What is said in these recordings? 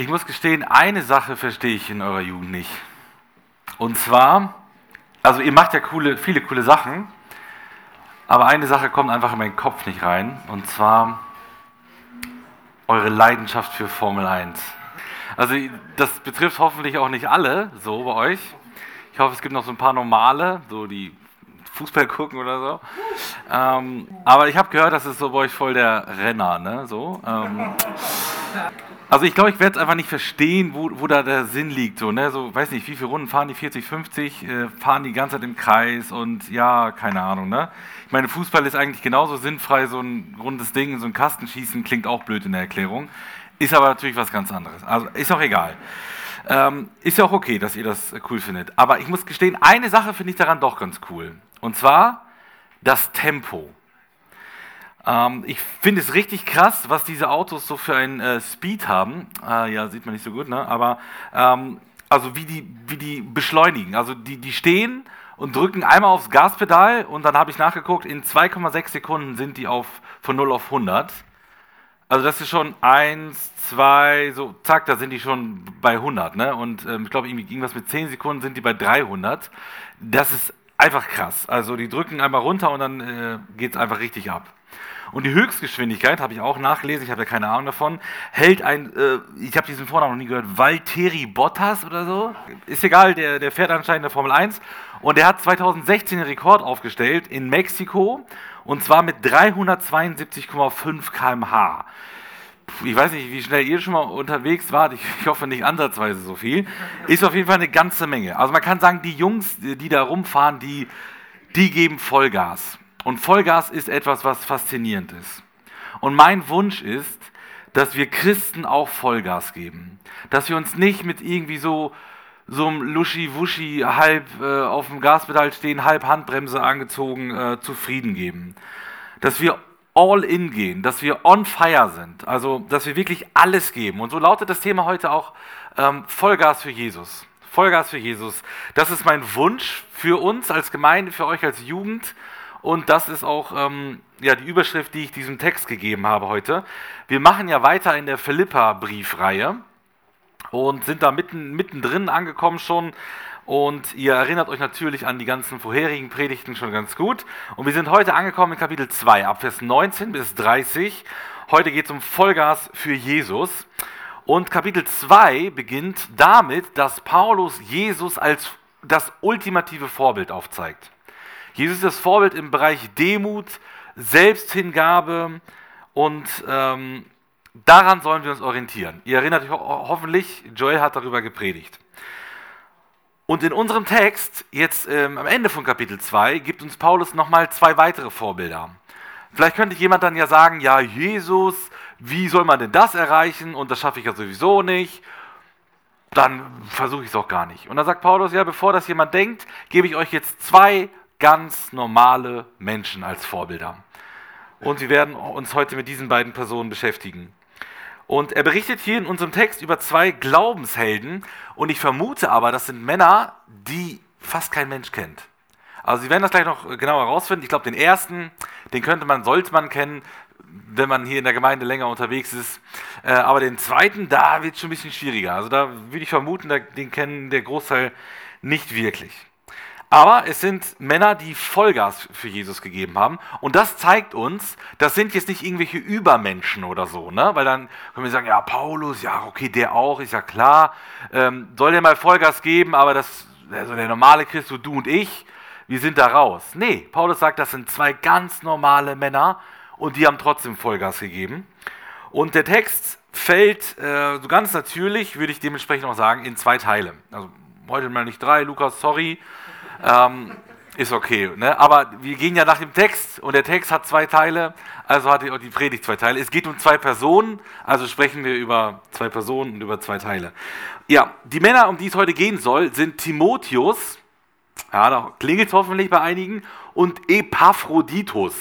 Ich muss gestehen, eine Sache verstehe ich in eurer Jugend nicht. Und zwar, also ihr macht ja coole, viele coole Sachen, aber eine Sache kommt einfach in meinen Kopf nicht rein. Und zwar eure Leidenschaft für Formel 1. Also das betrifft hoffentlich auch nicht alle so bei euch. Ich hoffe, es gibt noch so ein paar normale, so die Fußball gucken oder so. Ähm, aber ich habe gehört, das ist so bei euch voll der Renner, ne? So. Ähm, also ich glaube, ich werde es einfach nicht verstehen, wo, wo da der Sinn liegt. So, ne? so, weiß nicht, wie viele Runden fahren die 40, 50, äh, fahren die ganze Zeit im Kreis und ja, keine Ahnung. Ne? Ich meine, Fußball ist eigentlich genauso sinnfrei, so ein rundes Ding, so ein Kastenschießen klingt auch blöd in der Erklärung. Ist aber natürlich was ganz anderes. Also ist auch egal. Ähm, ist ja auch okay, dass ihr das cool findet. Aber ich muss gestehen, eine Sache finde ich daran doch ganz cool. Und zwar das Tempo. Ähm, ich finde es richtig krass, was diese Autos so für einen äh, Speed haben. Äh, ja, sieht man nicht so gut, ne? aber ähm, also wie die, wie die beschleunigen. Also die, die stehen und drücken einmal aufs Gaspedal und dann habe ich nachgeguckt, in 2,6 Sekunden sind die auf, von 0 auf 100. Also das ist schon 1, 2, so zack, da sind die schon bei 100. Ne? Und ähm, ich glaube, irgendwas mit 10 Sekunden sind die bei 300. Das ist einfach krass. Also die drücken einmal runter und dann äh, geht es einfach richtig ab. Und die Höchstgeschwindigkeit, habe ich auch nachgelesen, ich habe ja keine Ahnung davon, hält ein, äh, ich habe diesen Vornamen noch nie gehört, Valtteri Bottas oder so. Ist egal, der, der fährt anscheinend in der Formel 1. Und der hat 2016 den Rekord aufgestellt in Mexiko und zwar mit 372,5 km/h. Ich weiß nicht, wie schnell ihr schon mal unterwegs wart. Ich, ich, hoffe nicht ansatzweise so viel. Ist auf jeden Fall eine ganze Menge. Also man kann sagen, die Jungs, die da rumfahren, die, die geben Vollgas. Und Vollgas ist etwas, was faszinierend ist. Und mein Wunsch ist, dass wir Christen auch Vollgas geben. Dass wir uns nicht mit irgendwie so, so einem Luschi-Wuschi halb äh, auf dem Gaspedal stehen, halb Handbremse angezogen, äh, zufrieden geben. Dass wir all in gehen, dass wir on fire sind, also dass wir wirklich alles geben. Und so lautet das Thema heute auch ähm, Vollgas für Jesus. Vollgas für Jesus. Das ist mein Wunsch für uns als Gemeinde, für euch als Jugend und das ist auch ähm, ja, die Überschrift, die ich diesem Text gegeben habe heute. Wir machen ja weiter in der Philippa-Briefreihe und sind da mitten, mittendrin angekommen schon. Und ihr erinnert euch natürlich an die ganzen vorherigen Predigten schon ganz gut. Und wir sind heute angekommen in Kapitel 2, ab Vers 19 bis 30. Heute geht es um Vollgas für Jesus. Und Kapitel 2 beginnt damit, dass Paulus Jesus als das ultimative Vorbild aufzeigt. Jesus ist das Vorbild im Bereich Demut, Selbsthingabe und ähm, daran sollen wir uns orientieren. Ihr erinnert euch ho hoffentlich, Joel hat darüber gepredigt. Und in unserem Text, jetzt ähm, am Ende von Kapitel 2, gibt uns Paulus nochmal zwei weitere Vorbilder. Vielleicht könnte jemand dann ja sagen, ja, Jesus, wie soll man denn das erreichen? Und das schaffe ich ja sowieso nicht. Dann versuche ich es auch gar nicht. Und dann sagt Paulus, ja, bevor das jemand denkt, gebe ich euch jetzt zwei ganz normale Menschen als Vorbilder. Und wir werden uns heute mit diesen beiden Personen beschäftigen. Und er berichtet hier in unserem Text über zwei Glaubenshelden. Und ich vermute aber, das sind Männer, die fast kein Mensch kennt. Also Sie werden das gleich noch genauer herausfinden. Ich glaube, den ersten, den könnte man, sollte man kennen, wenn man hier in der Gemeinde länger unterwegs ist. Äh, aber den zweiten, da wird es schon ein bisschen schwieriger. Also da würde ich vermuten, den kennen der Großteil nicht wirklich. Aber es sind Männer, die Vollgas für Jesus gegeben haben. Und das zeigt uns, das sind jetzt nicht irgendwelche Übermenschen oder so, ne? Weil dann können wir sagen, ja, Paulus, ja, okay, der auch, ist ja klar. Ähm, soll der mal Vollgas geben, aber das, also der normale Christus, du und ich, wir sind da raus. Nee, Paulus sagt, das sind zwei ganz normale Männer und die haben trotzdem Vollgas gegeben. Und der Text fällt äh, so ganz natürlich, würde ich dementsprechend auch sagen, in zwei Teile. Also heute mal nicht drei, Lukas, sorry. Ähm, ist okay. Ne? Aber wir gehen ja nach dem Text und der Text hat zwei Teile, also hat die Predigt zwei Teile. Es geht um zwei Personen, also sprechen wir über zwei Personen und über zwei Teile. Ja, die Männer, um die es heute gehen soll, sind Timotheus, ja, da klingelt es hoffentlich bei einigen, und Epaphroditus.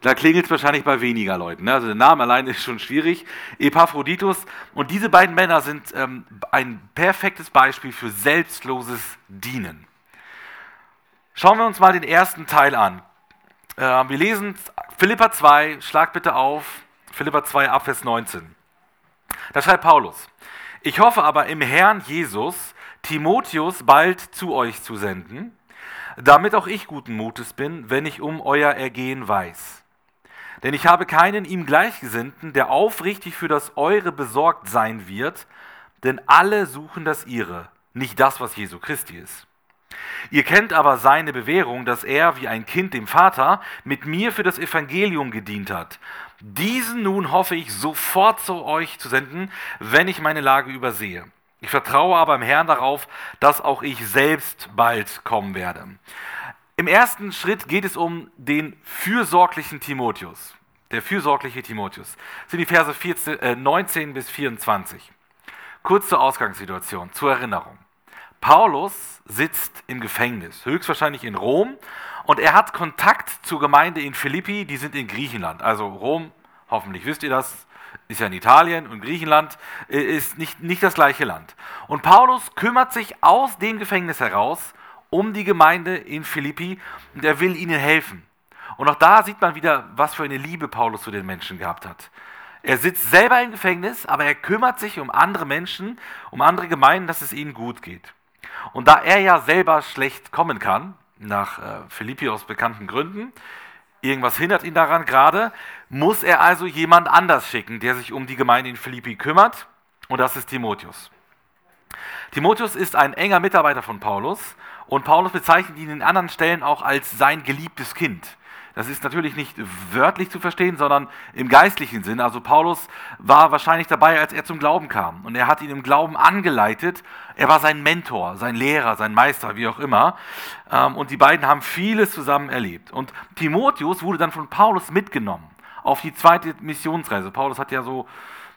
Da klingelt es wahrscheinlich bei weniger Leuten. Ne? Also der Name allein ist schon schwierig. Epaphroditus. Und diese beiden Männer sind ähm, ein perfektes Beispiel für selbstloses Dienen. Schauen wir uns mal den ersten Teil an. Äh, wir lesen Philippa 2, schlag bitte auf, Philippa 2 Abvers 19. Da schreibt Paulus, Ich hoffe aber im Herrn Jesus, Timotheus bald zu euch zu senden, damit auch ich guten Mutes bin, wenn ich um euer Ergehen weiß. Denn ich habe keinen ihm Gleichgesinnten, der aufrichtig für das Eure besorgt sein wird, denn alle suchen das Ihre, nicht das, was Jesu Christi ist. Ihr kennt aber seine Bewährung, dass er wie ein Kind dem Vater mit mir für das Evangelium gedient hat. Diesen nun hoffe ich sofort zu euch zu senden, wenn ich meine Lage übersehe. Ich vertraue aber im Herrn darauf, dass auch ich selbst bald kommen werde. Im ersten Schritt geht es um den fürsorglichen Timotheus. Der fürsorgliche Timotheus. Das sind die Verse 14, äh, 19 bis 24. Kurz zur Ausgangssituation, zur Erinnerung. Paulus sitzt im Gefängnis, höchstwahrscheinlich in Rom, und er hat Kontakt zur Gemeinde in Philippi, die sind in Griechenland. Also Rom, hoffentlich wisst ihr das, ist ja in Italien und Griechenland äh, ist nicht, nicht das gleiche Land. Und Paulus kümmert sich aus dem Gefängnis heraus um die Gemeinde in Philippi und er will ihnen helfen. Und auch da sieht man wieder, was für eine Liebe Paulus zu den Menschen gehabt hat. Er sitzt selber im Gefängnis, aber er kümmert sich um andere Menschen, um andere Gemeinden, dass es ihnen gut geht. Und da er ja selber schlecht kommen kann, nach äh, Philippi aus bekannten Gründen, irgendwas hindert ihn daran gerade, muss er also jemand anders schicken, der sich um die Gemeinde in Philippi kümmert, und das ist Timotheus. Timotheus ist ein enger Mitarbeiter von Paulus und Paulus bezeichnet ihn in anderen Stellen auch als sein geliebtes Kind. Das ist natürlich nicht wörtlich zu verstehen, sondern im geistlichen Sinn. Also Paulus war wahrscheinlich dabei, als er zum Glauben kam. Und er hat ihn im Glauben angeleitet. Er war sein Mentor, sein Lehrer, sein Meister, wie auch immer. Ähm, und die beiden haben vieles zusammen erlebt. Und Timotheus wurde dann von Paulus mitgenommen auf die zweite Missionsreise. Paulus hat ja so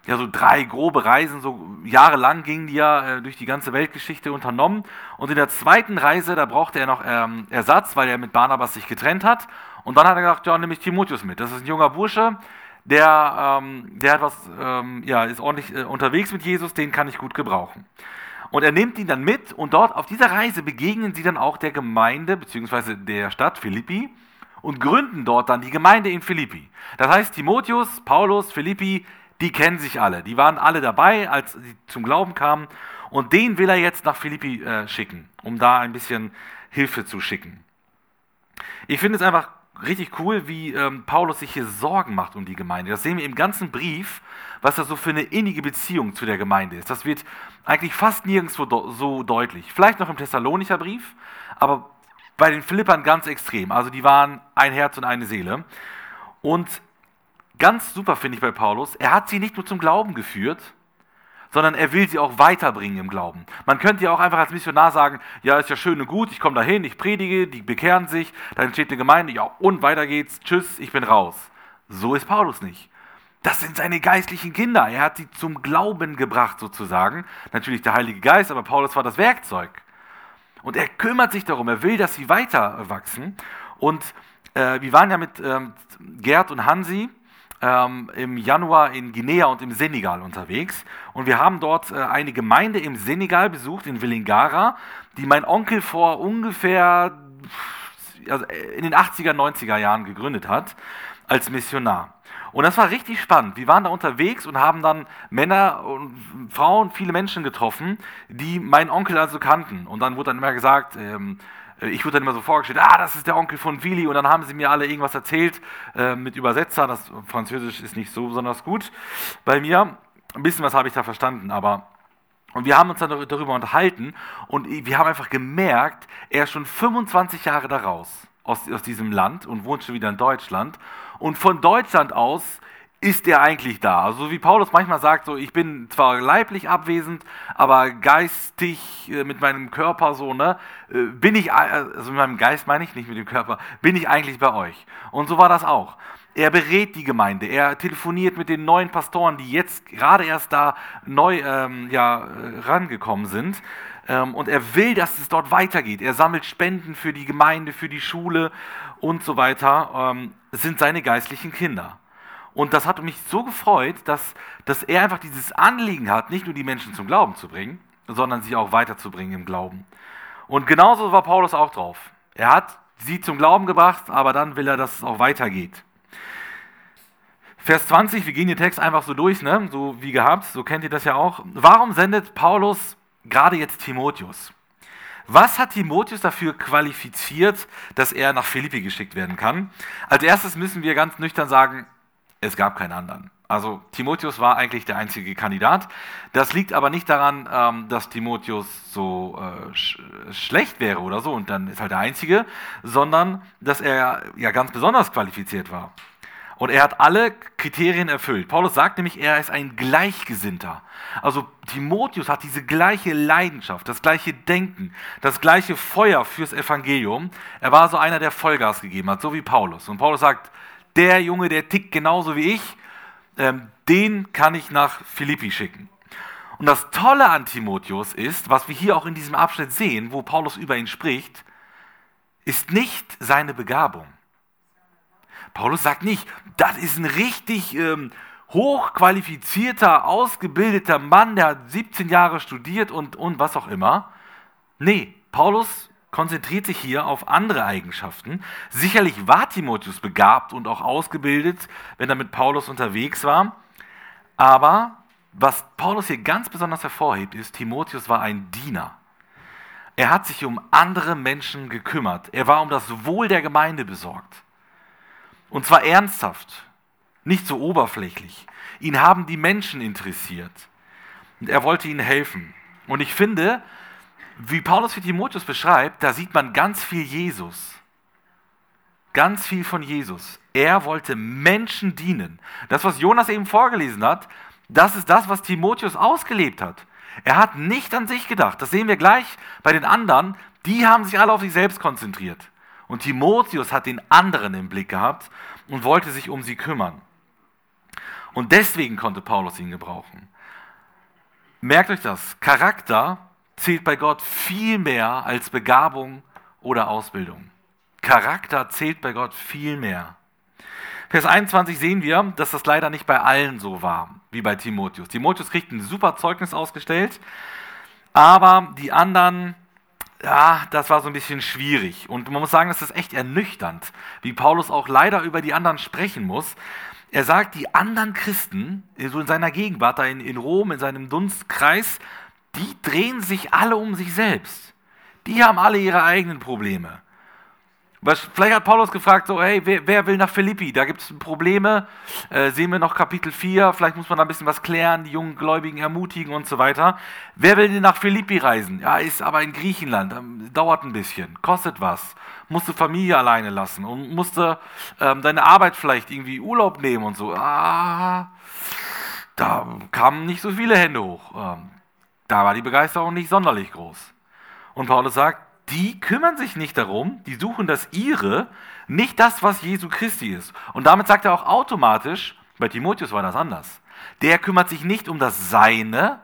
ja so drei grobe Reisen, so jahrelang gingen die ja äh, durch die ganze Weltgeschichte unternommen. Und in der zweiten Reise, da brauchte er noch ähm, Ersatz, weil er mit Barnabas sich getrennt hat. Und dann hat er gesagt, ja, nehme ich Timotheus mit. Das ist ein junger Bursche, der, ähm, der hat was, ähm, ja, ist ordentlich äh, unterwegs mit Jesus, den kann ich gut gebrauchen. Und er nimmt ihn dann mit und dort auf dieser Reise begegnen sie dann auch der Gemeinde bzw. der Stadt Philippi und gründen dort dann die Gemeinde in Philippi. Das heißt, Timotheus, Paulus, Philippi, die kennen sich alle. Die waren alle dabei, als sie zum Glauben kamen. Und den will er jetzt nach Philippi äh, schicken, um da ein bisschen Hilfe zu schicken. Ich finde es einfach richtig cool, wie ähm, Paulus sich hier Sorgen macht um die Gemeinde. Das sehen wir im ganzen Brief, was da so für eine innige Beziehung zu der Gemeinde ist. Das wird eigentlich fast nirgendwo so deutlich. Vielleicht noch im Thessalonicher Brief, aber bei den Philippern ganz extrem. Also die waren ein Herz und eine Seele. Und ganz super finde ich bei Paulus, er hat sie nicht nur zum Glauben geführt, sondern er will sie auch weiterbringen im Glauben. Man könnte ja auch einfach als Missionar sagen, ja, ist ja schön und gut, ich komme dahin, ich predige, die bekehren sich, dann entsteht eine Gemeinde, ja, und weiter geht's, tschüss, ich bin raus. So ist Paulus nicht. Das sind seine geistlichen Kinder. Er hat sie zum Glauben gebracht, sozusagen. Natürlich der Heilige Geist, aber Paulus war das Werkzeug. Und er kümmert sich darum, er will, dass sie weiter wachsen. Und äh, wir waren ja mit ähm, Gerd und Hansi ähm, im Januar in Guinea und im Senegal unterwegs. Und wir haben dort äh, eine Gemeinde im Senegal besucht, in Villingara, die mein Onkel vor ungefähr also in den 80er, 90er Jahren gegründet hat, als Missionar. Und das war richtig spannend. Wir waren da unterwegs und haben dann Männer und Frauen, viele Menschen getroffen, die meinen Onkel also kannten. Und dann wurde dann immer gesagt, ähm, äh, ich wurde dann immer so vorgestellt, ah, das ist der Onkel von Willi und dann haben sie mir alle irgendwas erzählt äh, mit Übersetzer, das Französisch ist nicht so besonders gut bei mir. Ein bisschen was habe ich da verstanden, aber und wir haben uns dann darüber unterhalten und wir haben einfach gemerkt, er ist schon 25 Jahre daraus, aus, aus diesem Land und wohnt schon wieder in Deutschland. Und von Deutschland aus ist er eigentlich da? Also wie Paulus manchmal sagt, so ich bin zwar leiblich abwesend, aber geistig äh, mit meinem Körper so, ne, äh, bin ich, also mit meinem Geist meine ich, nicht mit dem Körper, bin ich eigentlich bei euch. Und so war das auch. Er berät die Gemeinde, er telefoniert mit den neuen Pastoren, die jetzt gerade erst da neu ähm, ja, äh, rangekommen sind. Ähm, und er will, dass es dort weitergeht. Er sammelt Spenden für die Gemeinde, für die Schule und so weiter. Ähm, sind seine geistlichen Kinder. Und das hat mich so gefreut, dass, dass er einfach dieses Anliegen hat, nicht nur die Menschen zum Glauben zu bringen, sondern sie auch weiterzubringen im Glauben. Und genauso war Paulus auch drauf. Er hat sie zum Glauben gebracht, aber dann will er, dass es auch weitergeht. Vers 20, wir gehen den Text einfach so durch, ne? so wie gehabt, so kennt ihr das ja auch. Warum sendet Paulus gerade jetzt Timotheus? Was hat Timotheus dafür qualifiziert, dass er nach Philippi geschickt werden kann? Als erstes müssen wir ganz nüchtern sagen, es gab keinen anderen. Also Timotheus war eigentlich der einzige Kandidat. Das liegt aber nicht daran, ähm, dass Timotheus so äh, sch schlecht wäre oder so und dann ist halt der einzige, sondern dass er ja ganz besonders qualifiziert war. Und er hat alle Kriterien erfüllt. Paulus sagt nämlich, er ist ein Gleichgesinnter. Also Timotheus hat diese gleiche Leidenschaft, das gleiche Denken, das gleiche Feuer fürs Evangelium. Er war so einer, der Vollgas gegeben hat, so wie Paulus. Und Paulus sagt, der Junge, der tickt genauso wie ich, ähm, den kann ich nach Philippi schicken. Und das Tolle an Timotheus ist, was wir hier auch in diesem Abschnitt sehen, wo Paulus über ihn spricht, ist nicht seine Begabung. Paulus sagt nicht, das ist ein richtig ähm, hochqualifizierter, ausgebildeter Mann, der hat 17 Jahre studiert und, und was auch immer. Nee, Paulus konzentriert sich hier auf andere Eigenschaften. Sicherlich war Timotheus begabt und auch ausgebildet, wenn er mit Paulus unterwegs war. Aber was Paulus hier ganz besonders hervorhebt, ist, Timotheus war ein Diener. Er hat sich um andere Menschen gekümmert. Er war um das Wohl der Gemeinde besorgt. Und zwar ernsthaft, nicht so oberflächlich. Ihn haben die Menschen interessiert. Und er wollte ihnen helfen. Und ich finde, wie Paulus für Timotheus beschreibt, da sieht man ganz viel Jesus. Ganz viel von Jesus. Er wollte Menschen dienen. Das, was Jonas eben vorgelesen hat, das ist das, was Timotheus ausgelebt hat. Er hat nicht an sich gedacht. Das sehen wir gleich bei den anderen. Die haben sich alle auf sich selbst konzentriert. Und Timotheus hat den anderen im Blick gehabt und wollte sich um sie kümmern. Und deswegen konnte Paulus ihn gebrauchen. Merkt euch das, Charakter zählt bei Gott viel mehr als Begabung oder Ausbildung. Charakter zählt bei Gott viel mehr. Vers 21 sehen wir, dass das leider nicht bei allen so war, wie bei Timotheus. Timotheus kriegt ein super Zeugnis ausgestellt, aber die anderen ja, das war so ein bisschen schwierig. Und man muss sagen, es ist echt ernüchternd, wie Paulus auch leider über die anderen sprechen muss. Er sagt, die anderen Christen, so in seiner Gegenwart, da in, in Rom, in seinem Dunstkreis, die drehen sich alle um sich selbst. Die haben alle ihre eigenen Probleme. Vielleicht hat Paulus gefragt, so, hey, wer, wer will nach Philippi? Da gibt es Probleme. Äh, sehen wir noch Kapitel 4, vielleicht muss man da ein bisschen was klären, die jungen Gläubigen ermutigen und so weiter. Wer will denn nach Philippi reisen? Ja, ist aber in Griechenland, ähm, dauert ein bisschen, kostet was. Musste Familie alleine lassen und musste ähm, deine Arbeit vielleicht irgendwie Urlaub nehmen und so. Ah, da kamen nicht so viele Hände hoch. Ähm, da war die Begeisterung nicht sonderlich groß. Und Paulus sagt, die kümmern sich nicht darum, die suchen das ihre, nicht das, was Jesu Christi ist. Und damit sagt er auch automatisch, bei Timotheus war das anders. Der kümmert sich nicht um das Seine,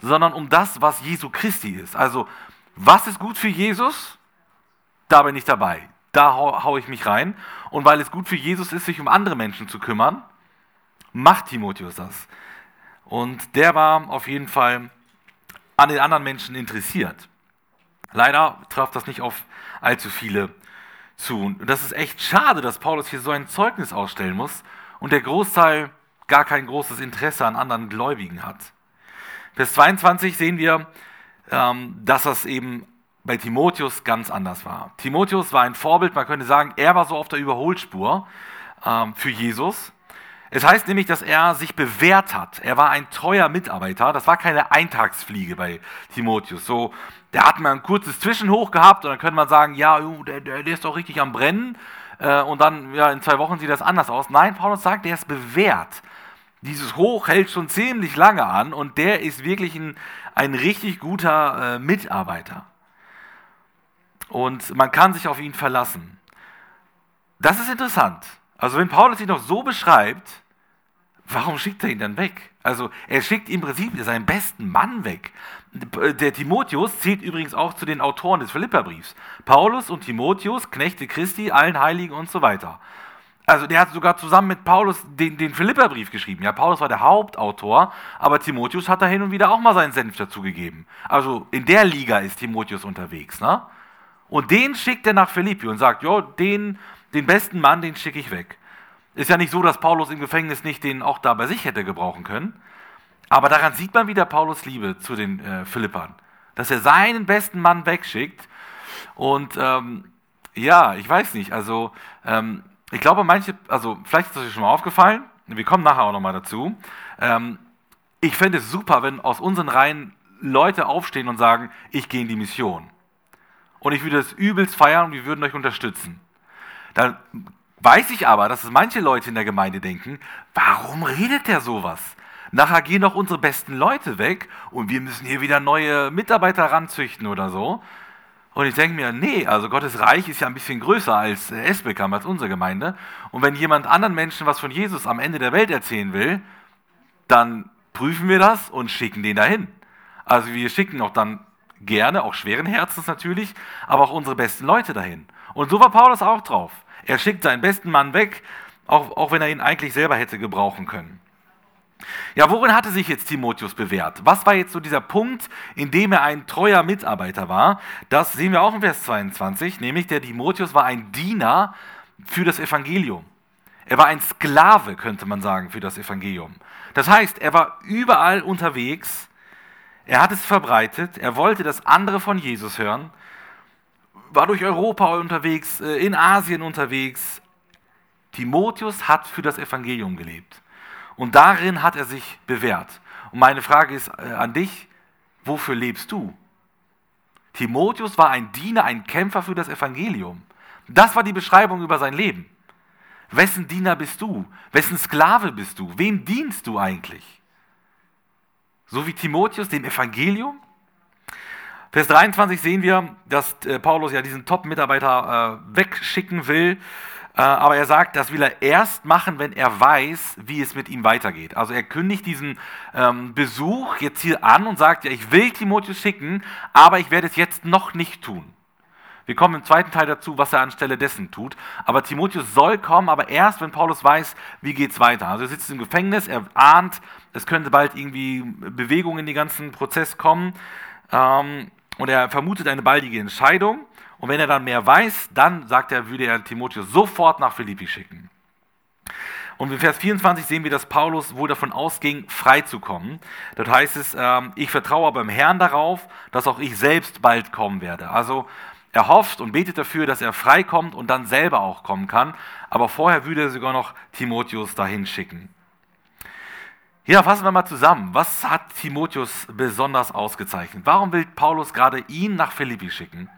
sondern um das, was Jesu Christi ist. Also, was ist gut für Jesus? Da bin ich dabei. Da hau, hau ich mich rein. Und weil es gut für Jesus ist, sich um andere Menschen zu kümmern, macht Timotheus das. Und der war auf jeden Fall an den anderen Menschen interessiert. Leider traf das nicht auf allzu viele zu. Und das ist echt schade, dass Paulus hier so ein Zeugnis ausstellen muss und der Großteil gar kein großes Interesse an anderen Gläubigen hat. Vers 22 sehen wir, ähm, dass das eben bei Timotheus ganz anders war. Timotheus war ein Vorbild, man könnte sagen, er war so auf der Überholspur ähm, für Jesus. Es heißt nämlich, dass er sich bewährt hat. Er war ein treuer Mitarbeiter. Das war keine Eintagsfliege bei Timotheus. So, der hat mal ein kurzes Zwischenhoch gehabt und dann könnte man sagen, ja, der, der, der ist doch richtig am Brennen. Äh, und dann, ja, in zwei Wochen sieht das anders aus. Nein, Paulus sagt, der ist bewährt. Dieses Hoch hält schon ziemlich lange an und der ist wirklich ein, ein richtig guter äh, Mitarbeiter. Und man kann sich auf ihn verlassen. Das ist interessant. Also wenn Paulus ihn noch so beschreibt, warum schickt er ihn dann weg? Also er schickt im Prinzip seinen besten Mann weg. Der Timotheus zählt übrigens auch zu den Autoren des Philipperbriefs. Paulus und Timotheus, Knechte Christi, allen Heiligen und so weiter. Also der hat sogar zusammen mit Paulus den, den Philipperbrief geschrieben. Ja, Paulus war der Hauptautor, aber Timotheus hat da hin und wieder auch mal seinen Senf dazugegeben. Also in der Liga ist Timotheus unterwegs. Ne? Und den schickt er nach Philippi und sagt, jo, den den besten Mann, den schicke ich weg. Ist ja nicht so, dass Paulus im Gefängnis nicht den auch da bei sich hätte gebrauchen können. Aber daran sieht man wieder Paulus Liebe zu den äh, Philippern. Dass er seinen besten Mann wegschickt. Und ähm, ja, ich weiß nicht, also ähm, ich glaube, manche, also vielleicht ist es euch schon mal aufgefallen, wir kommen nachher auch nochmal dazu. Ähm, ich fände es super, wenn aus unseren Reihen Leute aufstehen und sagen, ich gehe in die Mission. Und ich würde das übelst feiern und wir würden euch unterstützen. Dann weiß ich aber, dass es manche Leute in der Gemeinde denken, warum redet der sowas? Nachher gehen doch unsere besten Leute weg und wir müssen hier wieder neue Mitarbeiter ranzüchten oder so. Und ich denke mir, nee, also Gottes Reich ist ja ein bisschen größer als Esbekamp, als unsere Gemeinde. Und wenn jemand anderen Menschen was von Jesus am Ende der Welt erzählen will, dann prüfen wir das und schicken den dahin. Also wir schicken auch dann gerne, auch schweren Herzens natürlich, aber auch unsere besten Leute dahin. Und so war Paulus auch drauf. Er schickt seinen besten Mann weg, auch, auch wenn er ihn eigentlich selber hätte gebrauchen können. Ja, worin hatte sich jetzt Timotheus bewährt? Was war jetzt so dieser Punkt, in dem er ein treuer Mitarbeiter war? Das sehen wir auch in Vers 22, nämlich der Timotheus war ein Diener für das Evangelium. Er war ein Sklave, könnte man sagen, für das Evangelium. Das heißt, er war überall unterwegs, er hat es verbreitet, er wollte, dass andere von Jesus hören, war durch Europa unterwegs, äh, in Asien unterwegs. Timotheus hat für das Evangelium gelebt. Und darin hat er sich bewährt. Und meine Frage ist äh, an dich, wofür lebst du? Timotheus war ein Diener, ein Kämpfer für das Evangelium. Das war die Beschreibung über sein Leben. Wessen Diener bist du? Wessen Sklave bist du? Wem dienst du eigentlich? So wie Timotheus dem Evangelium? Vers 23 sehen wir, dass äh, Paulus ja diesen Top-Mitarbeiter äh, wegschicken will. Äh, aber er sagt, das will er erst machen, wenn er weiß, wie es mit ihm weitergeht. Also er kündigt diesen ähm, Besuch jetzt hier an und sagt, ja, ich will Timotheus schicken, aber ich werde es jetzt noch nicht tun. Wir kommen im zweiten Teil dazu, was er anstelle dessen tut. Aber Timotheus soll kommen, aber erst, wenn Paulus weiß, wie geht es weiter. Also er sitzt im Gefängnis, er ahnt, es könnte bald irgendwie Bewegung in den ganzen Prozess kommen. Ähm, und er vermutet eine baldige Entscheidung. Und wenn er dann mehr weiß, dann sagt er, würde er Timotheus sofort nach Philippi schicken. Und in Vers 24 sehen wir, dass Paulus wohl davon ausging, frei zu kommen. Dort heißt es, ähm, ich vertraue beim Herrn darauf, dass auch ich selbst bald kommen werde. Also er hofft und betet dafür, dass er frei kommt und dann selber auch kommen kann. Aber vorher würde er sogar noch Timotheus dahin schicken. Ja, fassen wir mal zusammen. Was hat Timotheus besonders ausgezeichnet? Warum will Paulus gerade ihn nach Philippi schicken?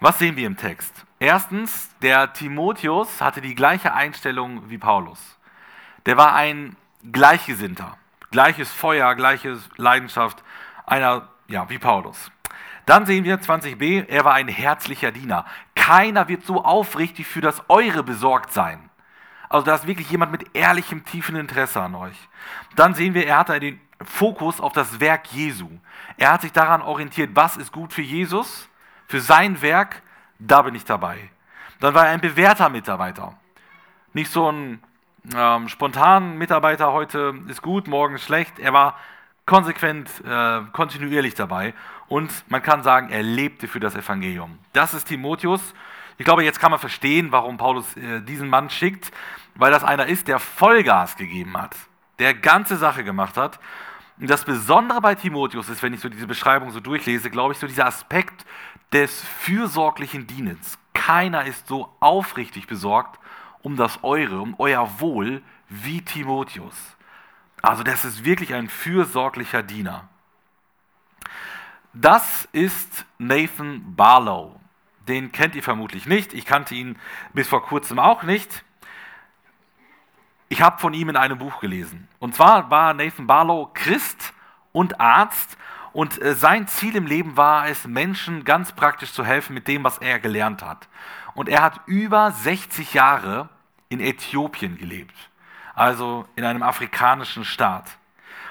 Was sehen wir im Text? Erstens, der Timotheus hatte die gleiche Einstellung wie Paulus. Der war ein Gleichgesinnter, gleiches Feuer, gleiche Leidenschaft, einer, ja, wie Paulus. Dann sehen wir 20b, er war ein herzlicher Diener. Keiner wird so aufrichtig für das Eure besorgt sein. Also da ist wirklich jemand mit ehrlichem, tiefen Interesse an euch. Dann sehen wir, er hatte den Fokus auf das Werk Jesu. Er hat sich daran orientiert, was ist gut für Jesus für sein Werk, da bin ich dabei. Dann war er ein bewährter Mitarbeiter. Nicht so ein ähm, spontaner Mitarbeiter, heute ist gut, morgen ist schlecht. Er war konsequent, äh, kontinuierlich dabei. Und man kann sagen, er lebte für das Evangelium. Das ist Timotheus. Ich glaube, jetzt kann man verstehen, warum Paulus äh, diesen Mann schickt, weil das einer ist, der Vollgas gegeben hat, der ganze Sache gemacht hat. Und das Besondere bei Timotheus ist, wenn ich so diese Beschreibung so durchlese, glaube ich, so dieser Aspekt des fürsorglichen Dienens. Keiner ist so aufrichtig besorgt um das Eure, um euer Wohl wie Timotheus. Also das ist wirklich ein fürsorglicher Diener. Das ist Nathan Barlow. Den kennt ihr vermutlich nicht. Ich kannte ihn bis vor kurzem auch nicht. Ich habe von ihm in einem Buch gelesen. Und zwar war Nathan Barlow Christ und Arzt und äh, sein Ziel im Leben war es, Menschen ganz praktisch zu helfen mit dem, was er gelernt hat. Und er hat über 60 Jahre in Äthiopien gelebt, also in einem afrikanischen Staat.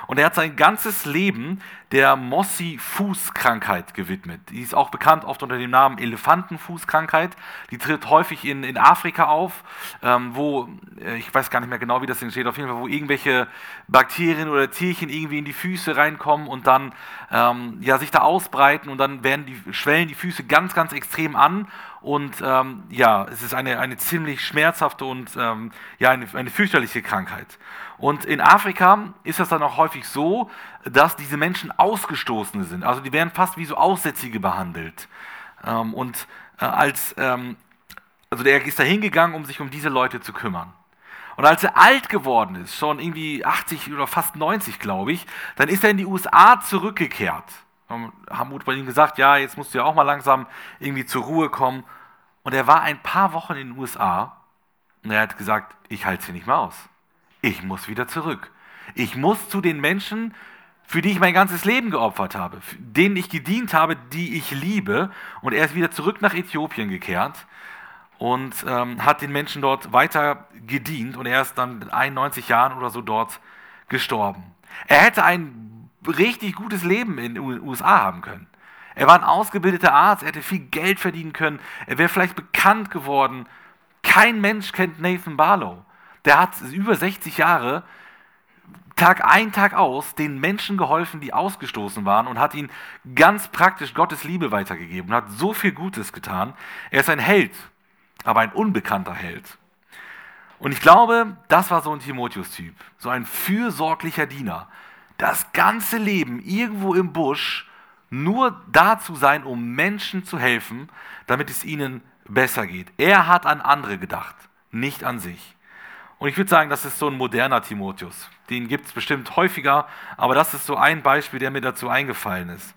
Und er hat sein ganzes Leben der Mossi-Fußkrankheit gewidmet. Die ist auch bekannt oft unter dem Namen Elefantenfußkrankheit. Die tritt häufig in, in Afrika auf, ähm, wo, äh, ich weiß gar nicht mehr genau, wie das entsteht, auf jeden Fall, wo irgendwelche Bakterien oder Tierchen irgendwie in die Füße reinkommen und dann ähm, ja, sich da ausbreiten und dann werden die, schwellen die Füße ganz, ganz extrem an Und ähm, ja, es ist eine, eine ziemlich schmerzhafte und ähm, ja, eine, eine fürchterliche Krankheit. Und in Afrika ist es dann auch häufig so, dass diese Menschen Ausgestoßene sind. Also die werden fast wie so Aussätzige behandelt. Ähm, und äh, als, ähm, also der ist da hingegangen, um sich um diese Leute zu kümmern. Und als er alt geworden ist, schon irgendwie 80 oder fast 90, glaube ich, dann ist er in die USA zurückgekehrt. Haben Mut bei ihm gesagt, ja, jetzt musst du ja auch mal langsam irgendwie zur Ruhe kommen. Und er war ein paar Wochen in den USA und er hat gesagt, ich halte es hier nicht mehr aus. Ich muss wieder zurück. Ich muss zu den Menschen, für die ich mein ganzes Leben geopfert habe, denen ich gedient habe, die ich liebe. Und er ist wieder zurück nach Äthiopien gekehrt und ähm, hat den Menschen dort weiter gedient und er ist dann mit 91 Jahren oder so dort gestorben. Er hätte ein richtig gutes Leben in den USA haben können. Er war ein ausgebildeter Arzt, er hätte viel Geld verdienen können, er wäre vielleicht bekannt geworden. Kein Mensch kennt Nathan Barlow. Der hat über 60 Jahre Tag ein, Tag aus den Menschen geholfen, die ausgestoßen waren und hat ihnen ganz praktisch Gottes Liebe weitergegeben und hat so viel Gutes getan. Er ist ein Held aber ein unbekannter Held. Und ich glaube, das war so ein Timotheus-Typ, so ein fürsorglicher Diener. Das ganze Leben irgendwo im Busch nur da zu sein, um Menschen zu helfen, damit es ihnen besser geht. Er hat an andere gedacht, nicht an sich. Und ich würde sagen, das ist so ein moderner Timotheus. Den gibt es bestimmt häufiger, aber das ist so ein Beispiel, der mir dazu eingefallen ist.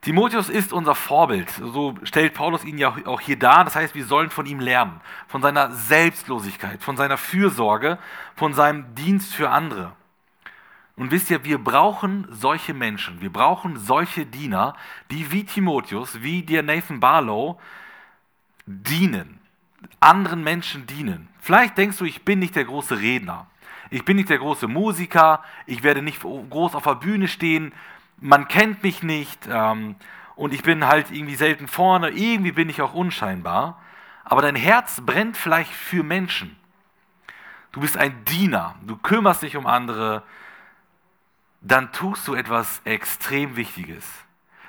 Timotheus ist unser Vorbild. So stellt Paulus ihn ja auch hier dar. Das heißt, wir sollen von ihm lernen. Von seiner Selbstlosigkeit, von seiner Fürsorge, von seinem Dienst für andere. Und wisst ihr, wir brauchen solche Menschen. Wir brauchen solche Diener, die wie Timotheus, wie dir Nathan Barlow dienen. Anderen Menschen dienen. Vielleicht denkst du, ich bin nicht der große Redner. Ich bin nicht der große Musiker. Ich werde nicht groß auf der Bühne stehen man kennt mich nicht ähm, und ich bin halt irgendwie selten vorne, irgendwie bin ich auch unscheinbar, aber dein Herz brennt vielleicht für Menschen. Du bist ein Diener, du kümmerst dich um andere, dann tust du etwas extrem Wichtiges.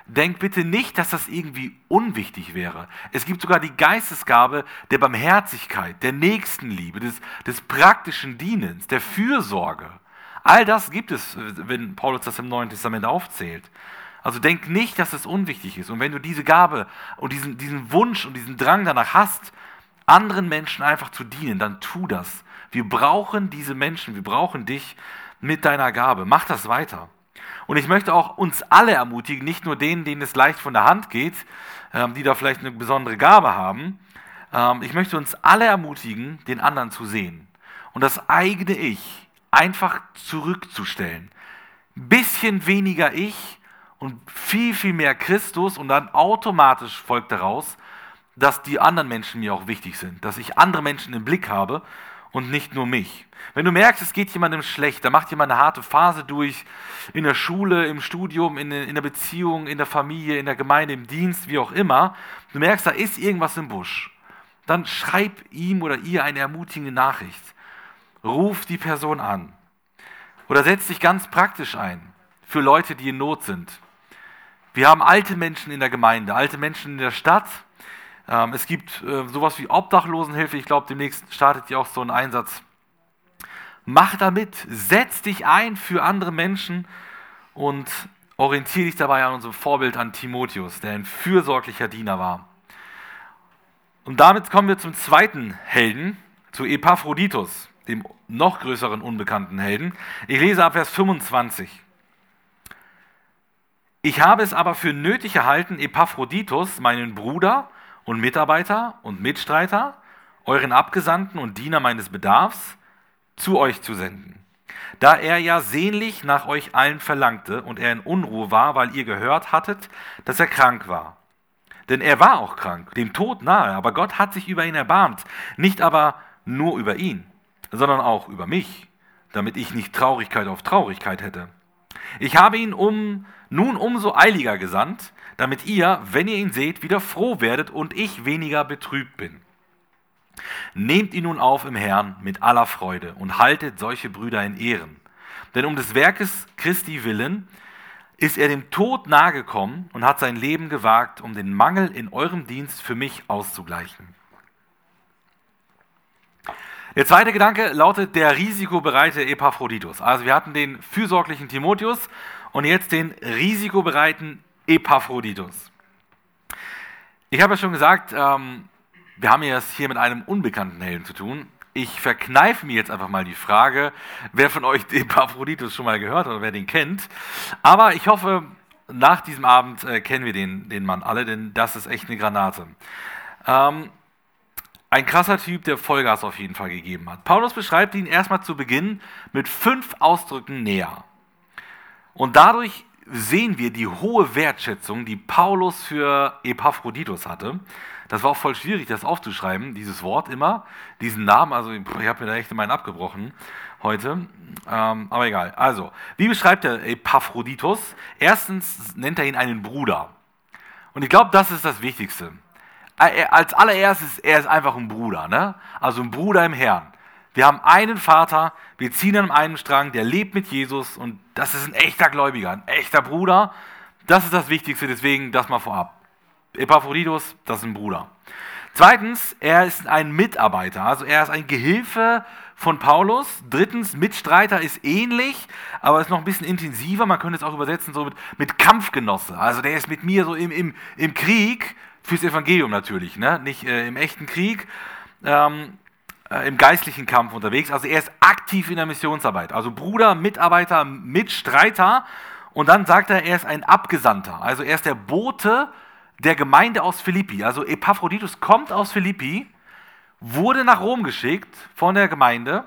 Denk bitte nicht, dass das irgendwie unwichtig wäre. Es gibt sogar die Geistesgabe der Barmherzigkeit, der Nächstenliebe, des, des praktischen Dienens, der Fürsorge. All das gibt es, wenn Paulus das im Neuen Testament aufzählt. Also denk nicht, dass es unwichtig ist. Und wenn du diese Gabe und diesen, diesen Wunsch und diesen Drang danach hast, anderen Menschen einfach zu dienen, dann tu das. Wir brauchen diese Menschen, wir brauchen dich mit deiner Gabe. Mach das weiter. Und ich möchte auch uns alle ermutigen, nicht nur denen, denen es leicht von der Hand geht, ähm, die da vielleicht eine besondere Gabe haben. Ähm, ich möchte uns alle ermutigen, den anderen zu sehen. Und das eigene Ich einfach zurückzustellen. Bisschen weniger ich und viel, viel mehr Christus und dann automatisch folgt daraus, dass die anderen Menschen mir auch wichtig sind, dass ich andere Menschen im Blick habe und nicht nur mich. Wenn du merkst, es geht jemandem schlecht, da macht jemand eine harte Phase durch, in der Schule, im Studium, in, in der Beziehung, in der Familie, in der Gemeinde, im Dienst, wie auch immer, du merkst, da ist irgendwas im Busch, dann schreib ihm oder ihr eine ermutigende Nachricht. Ruf die Person an. Oder setz dich ganz praktisch ein für Leute, die in Not sind. Wir haben alte Menschen in der Gemeinde, alte Menschen in der Stadt. Ähm, es gibt äh, sowas wie Obdachlosenhilfe. Ich glaube, demnächst startet ihr auch so einen Einsatz. Mach damit, setz dich ein für andere Menschen und orientiere dich dabei an unserem Vorbild an Timotheus, der ein fürsorglicher Diener war. Und damit kommen wir zum zweiten Helden, zu Epaphroditus dem noch größeren unbekannten Helden. Ich lese ab Vers 25. Ich habe es aber für nötig erhalten, Epaphroditus, meinen Bruder und Mitarbeiter und Mitstreiter, euren Abgesandten und Diener meines Bedarfs, zu euch zu senden. Da er ja sehnlich nach euch allen verlangte und er in Unruhe war, weil ihr gehört hattet, dass er krank war. Denn er war auch krank, dem Tod nahe, aber Gott hat sich über ihn erbarmt, nicht aber nur über ihn, sondern auch über mich, damit ich nicht Traurigkeit auf Traurigkeit hätte. Ich habe ihn um, nun umso eiliger gesandt, damit ihr, wenn ihr ihn seht, wieder froh werdet und ich weniger betrübt bin. Nehmt ihn nun auf im Herrn mit aller Freude und haltet solche Brüder in Ehren. Denn um des Werkes Christi willen ist er dem Tod nahegekommen und hat sein Leben gewagt, um den Mangel in eurem Dienst für mich auszugleichen. Der zweite Gedanke lautet der risikobereite Epaphroditus. Also wir hatten den fürsorglichen Timotheus und jetzt den risikobereiten Epaphroditus. Ich habe ja schon gesagt, ähm, wir haben es hier mit einem unbekannten Helden zu tun. Ich verkneife mir jetzt einfach mal die Frage, wer von euch Epaphroditus schon mal gehört hat oder wer den kennt. Aber ich hoffe, nach diesem Abend äh, kennen wir den, den Mann alle, denn das ist echt eine Granate. Ähm, ein krasser Typ, der Vollgas auf jeden Fall gegeben hat. Paulus beschreibt ihn erstmal zu Beginn mit fünf Ausdrücken näher. Und dadurch sehen wir die hohe Wertschätzung, die Paulus für Epaphroditus hatte. Das war auch voll schwierig, das aufzuschreiben, dieses Wort immer, diesen Namen. Also ich habe mir da echt meinen abgebrochen heute. Ähm, aber egal. Also, wie beschreibt er Epaphroditus? Erstens nennt er ihn einen Bruder. Und ich glaube, das ist das Wichtigste. Als allererstes, er ist einfach ein Bruder, ne? Also ein Bruder im Herrn. Wir haben einen Vater, wir ziehen an einem Strang, der lebt mit Jesus und das ist ein echter Gläubiger, ein echter Bruder. Das ist das Wichtigste, deswegen das mal vorab. Epaphroditus, das ist ein Bruder. Zweitens, er ist ein Mitarbeiter, also er ist ein Gehilfe von Paulus. Drittens, Mitstreiter ist ähnlich, aber ist noch ein bisschen intensiver. Man könnte es auch übersetzen so mit, mit Kampfgenosse. Also der ist mit mir so im, im, im Krieg, fürs Evangelium natürlich, ne? nicht äh, im echten Krieg. Ähm, äh, im geistlichen Kampf unterwegs. Also er ist aktiv in der Missionsarbeit. Also Bruder, Mitarbeiter, Mitstreiter. Und dann sagt er, er ist ein Abgesandter. Also er ist der Bote der Gemeinde aus Philippi. Also Epaphroditus kommt aus Philippi, wurde nach Rom geschickt von der Gemeinde.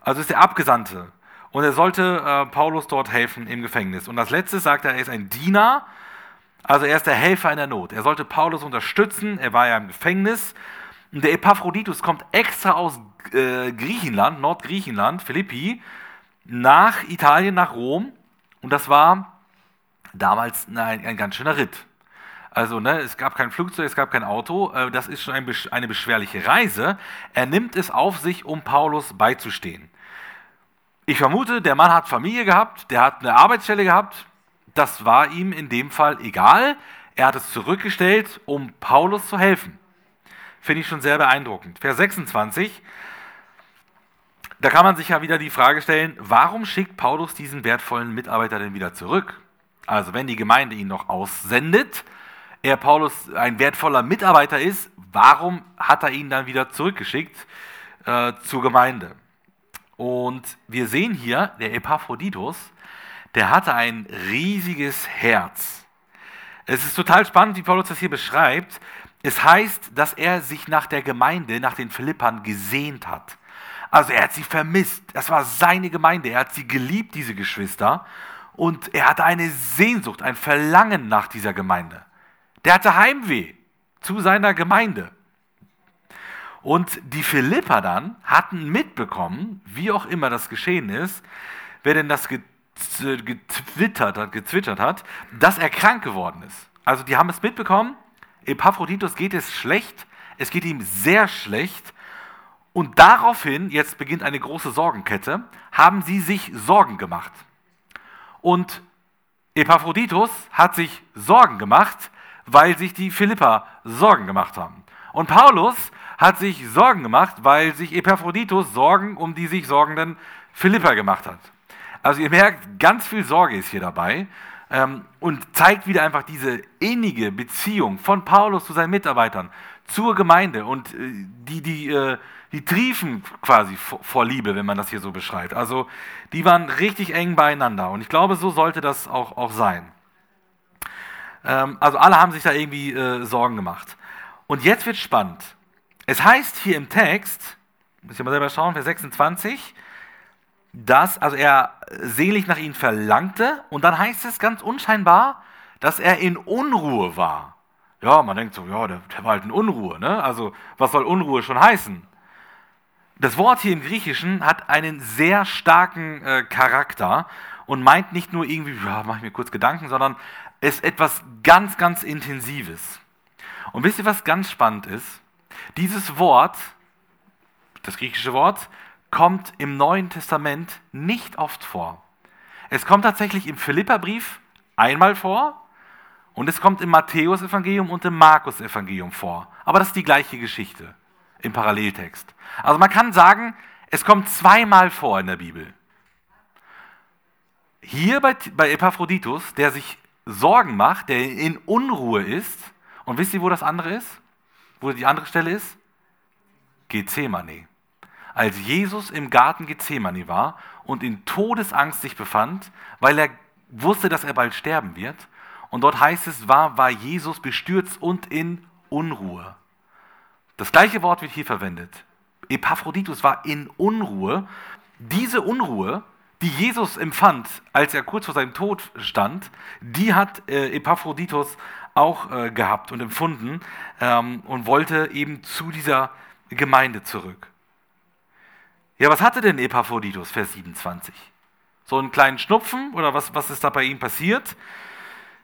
Also ist der Abgesandte. Und er sollte äh, Paulus dort helfen im Gefängnis. Und als letztes sagt er, er ist ein Diener. Also er ist der Helfer in der Not. Er sollte Paulus unterstützen. Er war ja im Gefängnis und der Epaphroditus kommt extra aus äh, Griechenland, Nordgriechenland, Philippi, nach Italien, nach Rom. Und das war damals ein, ein ganz schöner Ritt. Also ne, es gab kein Flugzeug, es gab kein Auto. Äh, das ist schon ein, eine beschwerliche Reise. Er nimmt es auf sich, um Paulus beizustehen. Ich vermute, der Mann hat Familie gehabt, der hat eine Arbeitsstelle gehabt. Das war ihm in dem Fall egal. Er hat es zurückgestellt, um Paulus zu helfen finde ich schon sehr beeindruckend. Vers 26, da kann man sich ja wieder die Frage stellen, warum schickt Paulus diesen wertvollen Mitarbeiter denn wieder zurück? Also wenn die Gemeinde ihn noch aussendet, er Paulus ein wertvoller Mitarbeiter ist, warum hat er ihn dann wieder zurückgeschickt äh, zur Gemeinde? Und wir sehen hier, der Epaphroditus, der hatte ein riesiges Herz. Es ist total spannend, wie Paulus das hier beschreibt. Es heißt, dass er sich nach der Gemeinde, nach den Philippern gesehnt hat. Also er hat sie vermisst. Das war seine Gemeinde. Er hat sie geliebt, diese Geschwister. Und er hatte eine Sehnsucht, ein Verlangen nach dieser Gemeinde. Der hatte Heimweh zu seiner Gemeinde. Und die Philipper dann hatten mitbekommen, wie auch immer das geschehen ist, wer denn das getwittert hat, gezwittert hat, dass er krank geworden ist. Also die haben es mitbekommen Epaphroditus geht es schlecht, es geht ihm sehr schlecht. Und daraufhin, jetzt beginnt eine große Sorgenkette, haben sie sich Sorgen gemacht. Und Epaphroditus hat sich Sorgen gemacht, weil sich die Philipper Sorgen gemacht haben. Und Paulus hat sich Sorgen gemacht, weil sich Epaphroditus Sorgen um die sich sorgenden Philipper gemacht hat. Also ihr merkt, ganz viel Sorge ist hier dabei und zeigt wieder einfach diese innige Beziehung von Paulus zu seinen Mitarbeitern, zur Gemeinde und äh, die, die, äh, die triefen quasi vor, vor, Liebe, wenn man das hier so beschreibt. Also die waren richtig eng beieinander und ich glaube, so sollte das auch, auch sein. Ähm, also alle haben sich da irgendwie äh, Sorgen gemacht. Und jetzt wird spannend. Es heißt hier im Text, muss ich mal selber schauen, Vers 26, dass, also er selig nach ihnen verlangte und dann heißt es ganz unscheinbar, dass er in Unruhe war. Ja, man denkt so, ja, der, der war halt in Unruhe, ne? Also, was soll Unruhe schon heißen? Das Wort hier im Griechischen hat einen sehr starken äh, Charakter und meint nicht nur irgendwie, ja, mach ich mir kurz Gedanken, sondern ist etwas ganz, ganz Intensives. Und wisst ihr, was ganz spannend ist? Dieses Wort, das griechische Wort, kommt im Neuen Testament nicht oft vor. Es kommt tatsächlich im Philipperbrief einmal vor und es kommt im Matthäus-Evangelium und im Markus-Evangelium vor. Aber das ist die gleiche Geschichte im Paralleltext. Also man kann sagen, es kommt zweimal vor in der Bibel. Hier bei, bei Epaphroditus, der sich Sorgen macht, der in Unruhe ist. Und wisst ihr, wo das andere ist? Wo die andere Stelle ist? Gethsemane. Als Jesus im Garten Gethsemane war und in Todesangst sich befand, weil er wusste, dass er bald sterben wird. Und dort heißt es, war, war Jesus bestürzt und in Unruhe. Das gleiche Wort wird hier verwendet. Epaphroditus war in Unruhe. Diese Unruhe die Jesus empfand, als er kurz vor seinem Tod stand, die hat äh, Epaphroditus auch äh, gehabt und empfunden ähm, und wollte eben zu dieser Gemeinde zurück. Ja, was hatte denn Epaphroditus, Vers 27? So einen kleinen Schnupfen oder was, was ist da bei ihm passiert?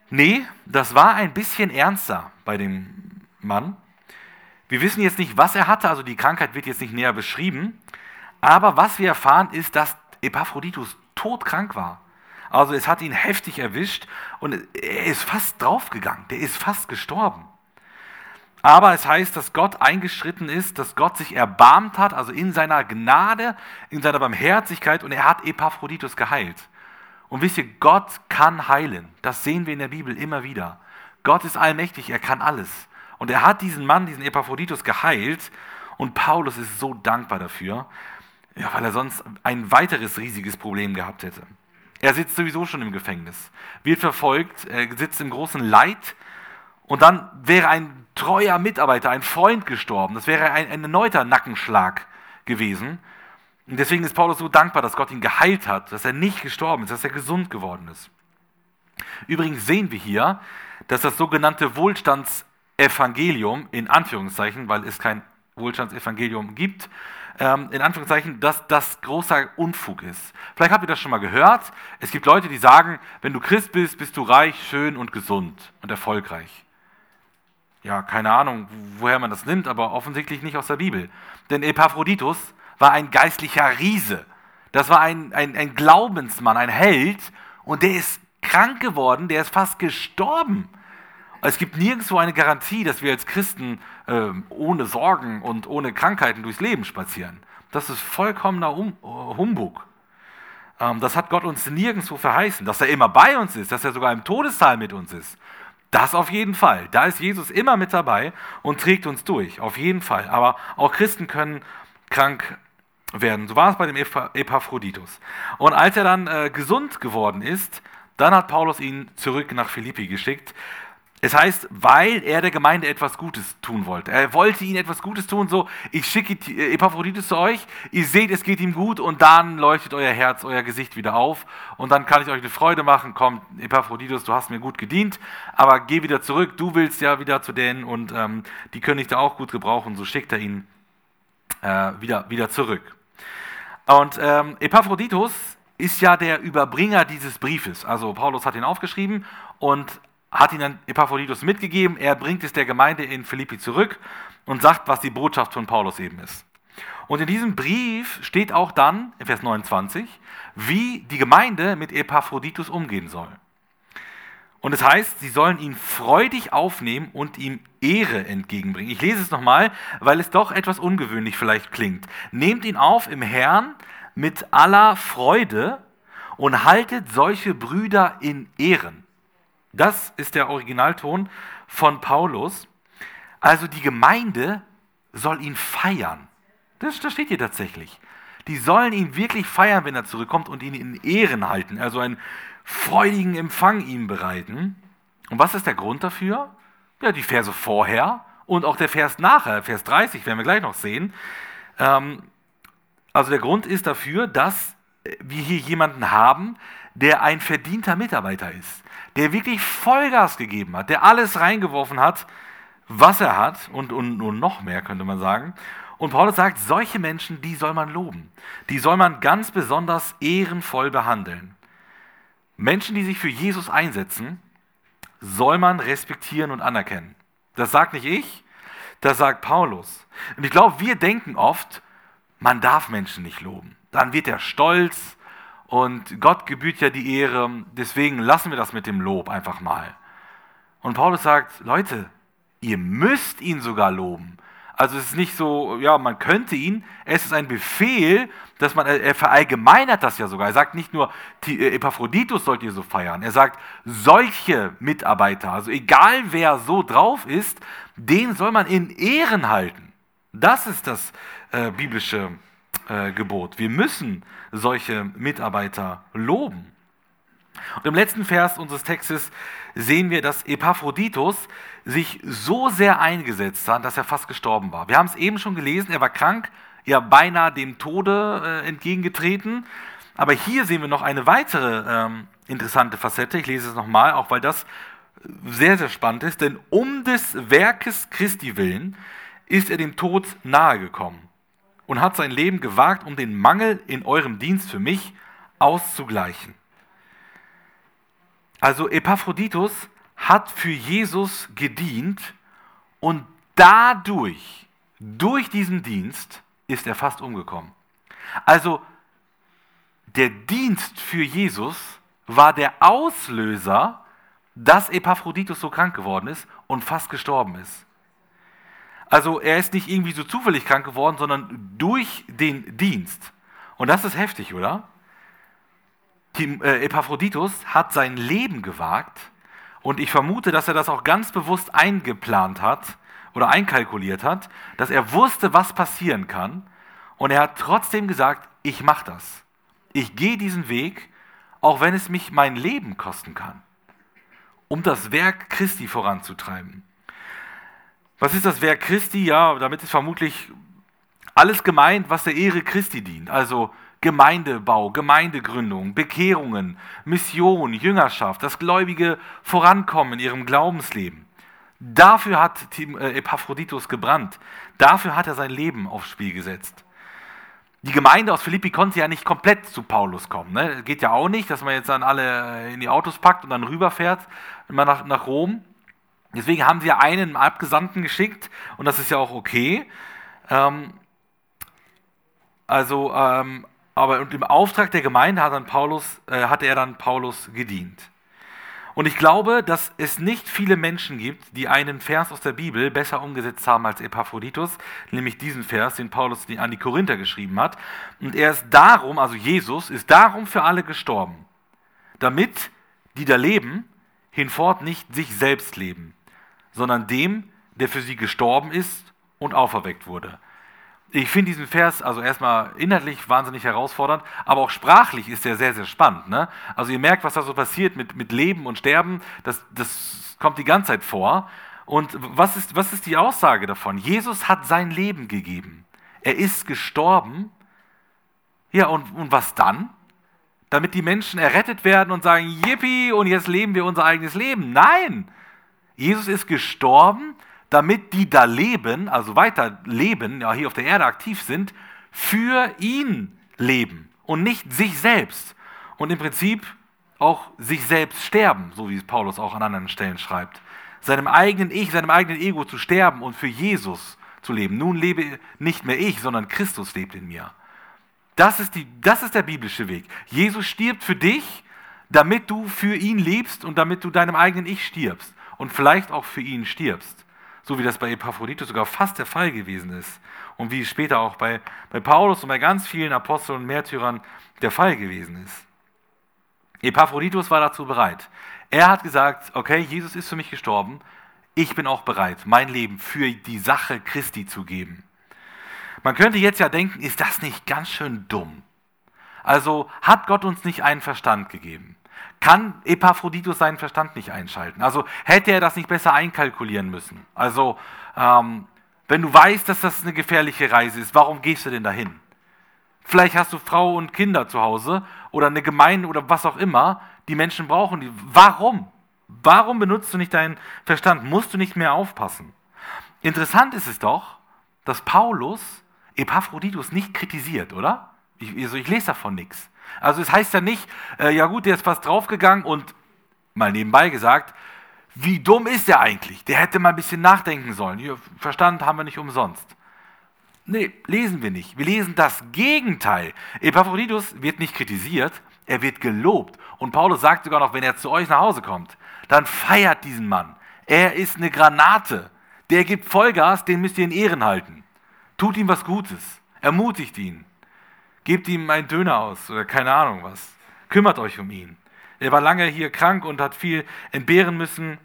Nee, das war ein bisschen ernster bei dem Mann. Wir wissen jetzt nicht, was er hatte, also die Krankheit wird jetzt nicht näher beschrieben. Aber was wir erfahren, ist, dass Epaphroditus todkrank war. Also es hat ihn heftig erwischt und er ist fast draufgegangen, der ist fast gestorben. Aber es heißt, dass Gott eingeschritten ist, dass Gott sich erbarmt hat, also in seiner Gnade, in seiner Barmherzigkeit und er hat Epaphroditus geheilt. Und wisst ihr, Gott kann heilen. Das sehen wir in der Bibel immer wieder. Gott ist allmächtig, er kann alles. Und er hat diesen Mann, diesen Epaphroditus geheilt und Paulus ist so dankbar dafür. Ja, weil er sonst ein weiteres riesiges Problem gehabt hätte. Er sitzt sowieso schon im Gefängnis, wird verfolgt, er sitzt im großen Leid und dann wäre ein treuer Mitarbeiter, ein Freund gestorben. Das wäre ein, ein erneuter Nackenschlag gewesen. Und deswegen ist Paulus so dankbar, dass Gott ihn geheilt hat, dass er nicht gestorben ist, dass er gesund geworden ist. Übrigens sehen wir hier, dass das sogenannte Wohlstandsevangelium, in Anführungszeichen, weil es kein Wohlstandsevangelium gibt, ähm, in Anführungszeichen, dass das großer Unfug ist. Vielleicht habt ihr das schon mal gehört. Es gibt Leute, die sagen, wenn du Christ bist, bist du reich, schön und gesund und erfolgreich. Ja, keine Ahnung, woher man das nimmt, aber offensichtlich nicht aus der Bibel. Denn Epaphroditus war ein geistlicher Riese. Das war ein, ein, ein Glaubensmann, ein Held und der ist krank geworden, der ist fast gestorben. Es gibt nirgendwo eine Garantie, dass wir als Christen äh, ohne Sorgen und ohne Krankheiten durchs Leben spazieren. Das ist vollkommener um, uh, Humbug. Ähm, das hat Gott uns nirgendwo verheißen, dass er immer bei uns ist, dass er sogar im Todessaal mit uns ist. Das auf jeden Fall. Da ist Jesus immer mit dabei und trägt uns durch. Auf jeden Fall. Aber auch Christen können krank werden. So war es bei dem Epaphroditus. Und als er dann äh, gesund geworden ist, dann hat Paulus ihn zurück nach Philippi geschickt. Es heißt, weil er der Gemeinde etwas Gutes tun wollte. Er wollte ihnen etwas Gutes tun, so, ich schicke Epaphroditus zu euch, ihr seht, es geht ihm gut und dann leuchtet euer Herz, euer Gesicht wieder auf und dann kann ich euch eine Freude machen, komm, Epaphroditus, du hast mir gut gedient, aber geh wieder zurück, du willst ja wieder zu denen und ähm, die können dich da auch gut gebrauchen, so schickt er ihn äh, wieder, wieder zurück. Und ähm, Epaphroditus ist ja der Überbringer dieses Briefes. Also Paulus hat ihn aufgeschrieben und hat ihn dann Epaphroditus mitgegeben. Er bringt es der Gemeinde in Philippi zurück und sagt, was die Botschaft von Paulus eben ist. Und in diesem Brief steht auch dann, in Vers 29, wie die Gemeinde mit Epaphroditus umgehen soll. Und es heißt, sie sollen ihn freudig aufnehmen und ihm Ehre entgegenbringen. Ich lese es nochmal, weil es doch etwas ungewöhnlich vielleicht klingt. Nehmt ihn auf im Herrn mit aller Freude und haltet solche Brüder in Ehren. Das ist der Originalton von Paulus. Also die Gemeinde soll ihn feiern. Das, das steht hier tatsächlich. Die sollen ihn wirklich feiern, wenn er zurückkommt und ihn in Ehren halten, also einen freudigen Empfang ihm bereiten. Und was ist der Grund dafür? Ja, die Verse vorher und auch der Vers nachher, Vers 30, werden wir gleich noch sehen. Ähm, also der Grund ist dafür, dass wir hier jemanden haben, der ein verdienter Mitarbeiter ist der wirklich Vollgas gegeben hat, der alles reingeworfen hat, was er hat und, und, und noch mehr, könnte man sagen. Und Paulus sagt, solche Menschen, die soll man loben. Die soll man ganz besonders ehrenvoll behandeln. Menschen, die sich für Jesus einsetzen, soll man respektieren und anerkennen. Das sagt nicht ich, das sagt Paulus. Und ich glaube, wir denken oft, man darf Menschen nicht loben. Dann wird er stolz und Gott gebührt ja die Ehre, deswegen lassen wir das mit dem Lob einfach mal. Und Paulus sagt, Leute, ihr müsst ihn sogar loben. Also es ist nicht so, ja, man könnte ihn, es ist ein Befehl, dass man, er verallgemeinert das ja sogar. Er sagt nicht nur, äh, Epaphroditus sollt ihr so feiern, er sagt, solche Mitarbeiter, also egal wer so drauf ist, den soll man in Ehren halten. Das ist das äh, biblische äh, Gebot. Wir müssen solche Mitarbeiter loben. Und im letzten Vers unseres Textes sehen wir, dass Epaphroditus sich so sehr eingesetzt hat, dass er fast gestorben war. Wir haben es eben schon gelesen, er war krank, ja beinahe dem Tode äh, entgegengetreten. Aber hier sehen wir noch eine weitere ähm, interessante Facette. Ich lese es nochmal, auch weil das sehr, sehr spannend ist. Denn um des Werkes Christi willen ist er dem Tod nahegekommen und hat sein Leben gewagt, um den Mangel in eurem Dienst für mich auszugleichen. Also Epaphroditus hat für Jesus gedient und dadurch, durch diesen Dienst, ist er fast umgekommen. Also der Dienst für Jesus war der Auslöser, dass Epaphroditus so krank geworden ist und fast gestorben ist. Also er ist nicht irgendwie so zufällig krank geworden, sondern durch den Dienst. Und das ist heftig, oder? Äh, Epaphroditus hat sein Leben gewagt und ich vermute, dass er das auch ganz bewusst eingeplant hat oder einkalkuliert hat, dass er wusste, was passieren kann und er hat trotzdem gesagt, ich mache das. Ich gehe diesen Weg, auch wenn es mich mein Leben kosten kann, um das Werk Christi voranzutreiben. Was ist das Werk Christi? Ja, damit ist vermutlich alles gemeint, was der Ehre Christi dient. Also Gemeindebau, Gemeindegründung, Bekehrungen, Mission, Jüngerschaft, das gläubige Vorankommen in ihrem Glaubensleben. Dafür hat äh, Epaphroditus gebrannt. Dafür hat er sein Leben aufs Spiel gesetzt. Die Gemeinde aus Philippi konnte ja nicht komplett zu Paulus kommen. Ne? Geht ja auch nicht, dass man jetzt dann alle in die Autos packt und dann rüberfährt, immer nach, nach Rom. Deswegen haben sie einen Abgesandten geschickt und das ist ja auch okay. Ähm, also, ähm, aber im Auftrag der Gemeinde hat, dann Paulus, äh, hat er dann Paulus gedient. Und ich glaube, dass es nicht viele Menschen gibt, die einen Vers aus der Bibel besser umgesetzt haben als Epaphroditus, nämlich diesen Vers, den Paulus an die Korinther geschrieben hat. Und er ist darum, also Jesus, ist darum für alle gestorben, damit die da leben, hinfort nicht sich selbst leben, sondern dem, der für sie gestorben ist und auferweckt wurde. Ich finde diesen Vers also erstmal inhaltlich wahnsinnig herausfordernd, aber auch sprachlich ist er sehr, sehr spannend. Ne? Also ihr merkt, was da so passiert mit, mit Leben und Sterben, das, das kommt die ganze Zeit vor. Und was ist, was ist die Aussage davon? Jesus hat sein Leben gegeben. Er ist gestorben. Ja, und, und was dann? Damit die Menschen errettet werden und sagen, yippie, und jetzt leben wir unser eigenes Leben. Nein, Jesus ist gestorben, damit die da leben, also weiter leben, ja hier auf der Erde aktiv sind, für ihn leben und nicht sich selbst. Und im Prinzip auch sich selbst sterben, so wie Paulus auch an anderen Stellen schreibt. Seinem eigenen Ich, seinem eigenen Ego zu sterben und für Jesus zu leben. Nun lebe nicht mehr ich, sondern Christus lebt in mir. Das ist, die, das ist der biblische Weg. Jesus stirbt für dich, damit du für ihn lebst und damit du deinem eigenen Ich stirbst und vielleicht auch für ihn stirbst. So wie das bei Epaphroditus sogar fast der Fall gewesen ist. Und wie später auch bei, bei Paulus und bei ganz vielen Aposteln und Märtyrern der Fall gewesen ist. Epaphroditus war dazu bereit. Er hat gesagt, okay, Jesus ist für mich gestorben, ich bin auch bereit, mein Leben für die Sache Christi zu geben. Man könnte jetzt ja denken, ist das nicht ganz schön dumm? Also hat Gott uns nicht einen Verstand gegeben? Kann Epaphroditus seinen Verstand nicht einschalten. Also hätte er das nicht besser einkalkulieren müssen. Also ähm, wenn du weißt, dass das eine gefährliche Reise ist, warum gehst du denn dahin? Vielleicht hast du Frau und Kinder zu Hause oder eine Gemeinde oder was auch immer. Die Menschen brauchen die. Warum? Warum benutzt du nicht deinen Verstand? Musst du nicht mehr aufpassen? Interessant ist es doch, dass Paulus Epaphroditus nicht kritisiert, oder? Ich, also ich lese davon nichts. Also es heißt ja nicht, äh, ja gut, der ist fast draufgegangen und mal nebenbei gesagt, wie dumm ist der eigentlich? Der hätte mal ein bisschen nachdenken sollen. Hier, Verstand haben wir nicht umsonst. Nee, lesen wir nicht. Wir lesen das Gegenteil. Epaphroditus wird nicht kritisiert, er wird gelobt. Und Paulus sagt sogar noch, wenn er zu euch nach Hause kommt, dann feiert diesen Mann. Er ist eine Granate. Der gibt Vollgas, den müsst ihr in Ehren halten. Tut ihm was Gutes. Ermutigt ihn. Gebt ihm einen Döner aus oder keine Ahnung was. Kümmert euch um ihn. Er war lange hier krank und hat viel entbehren müssen.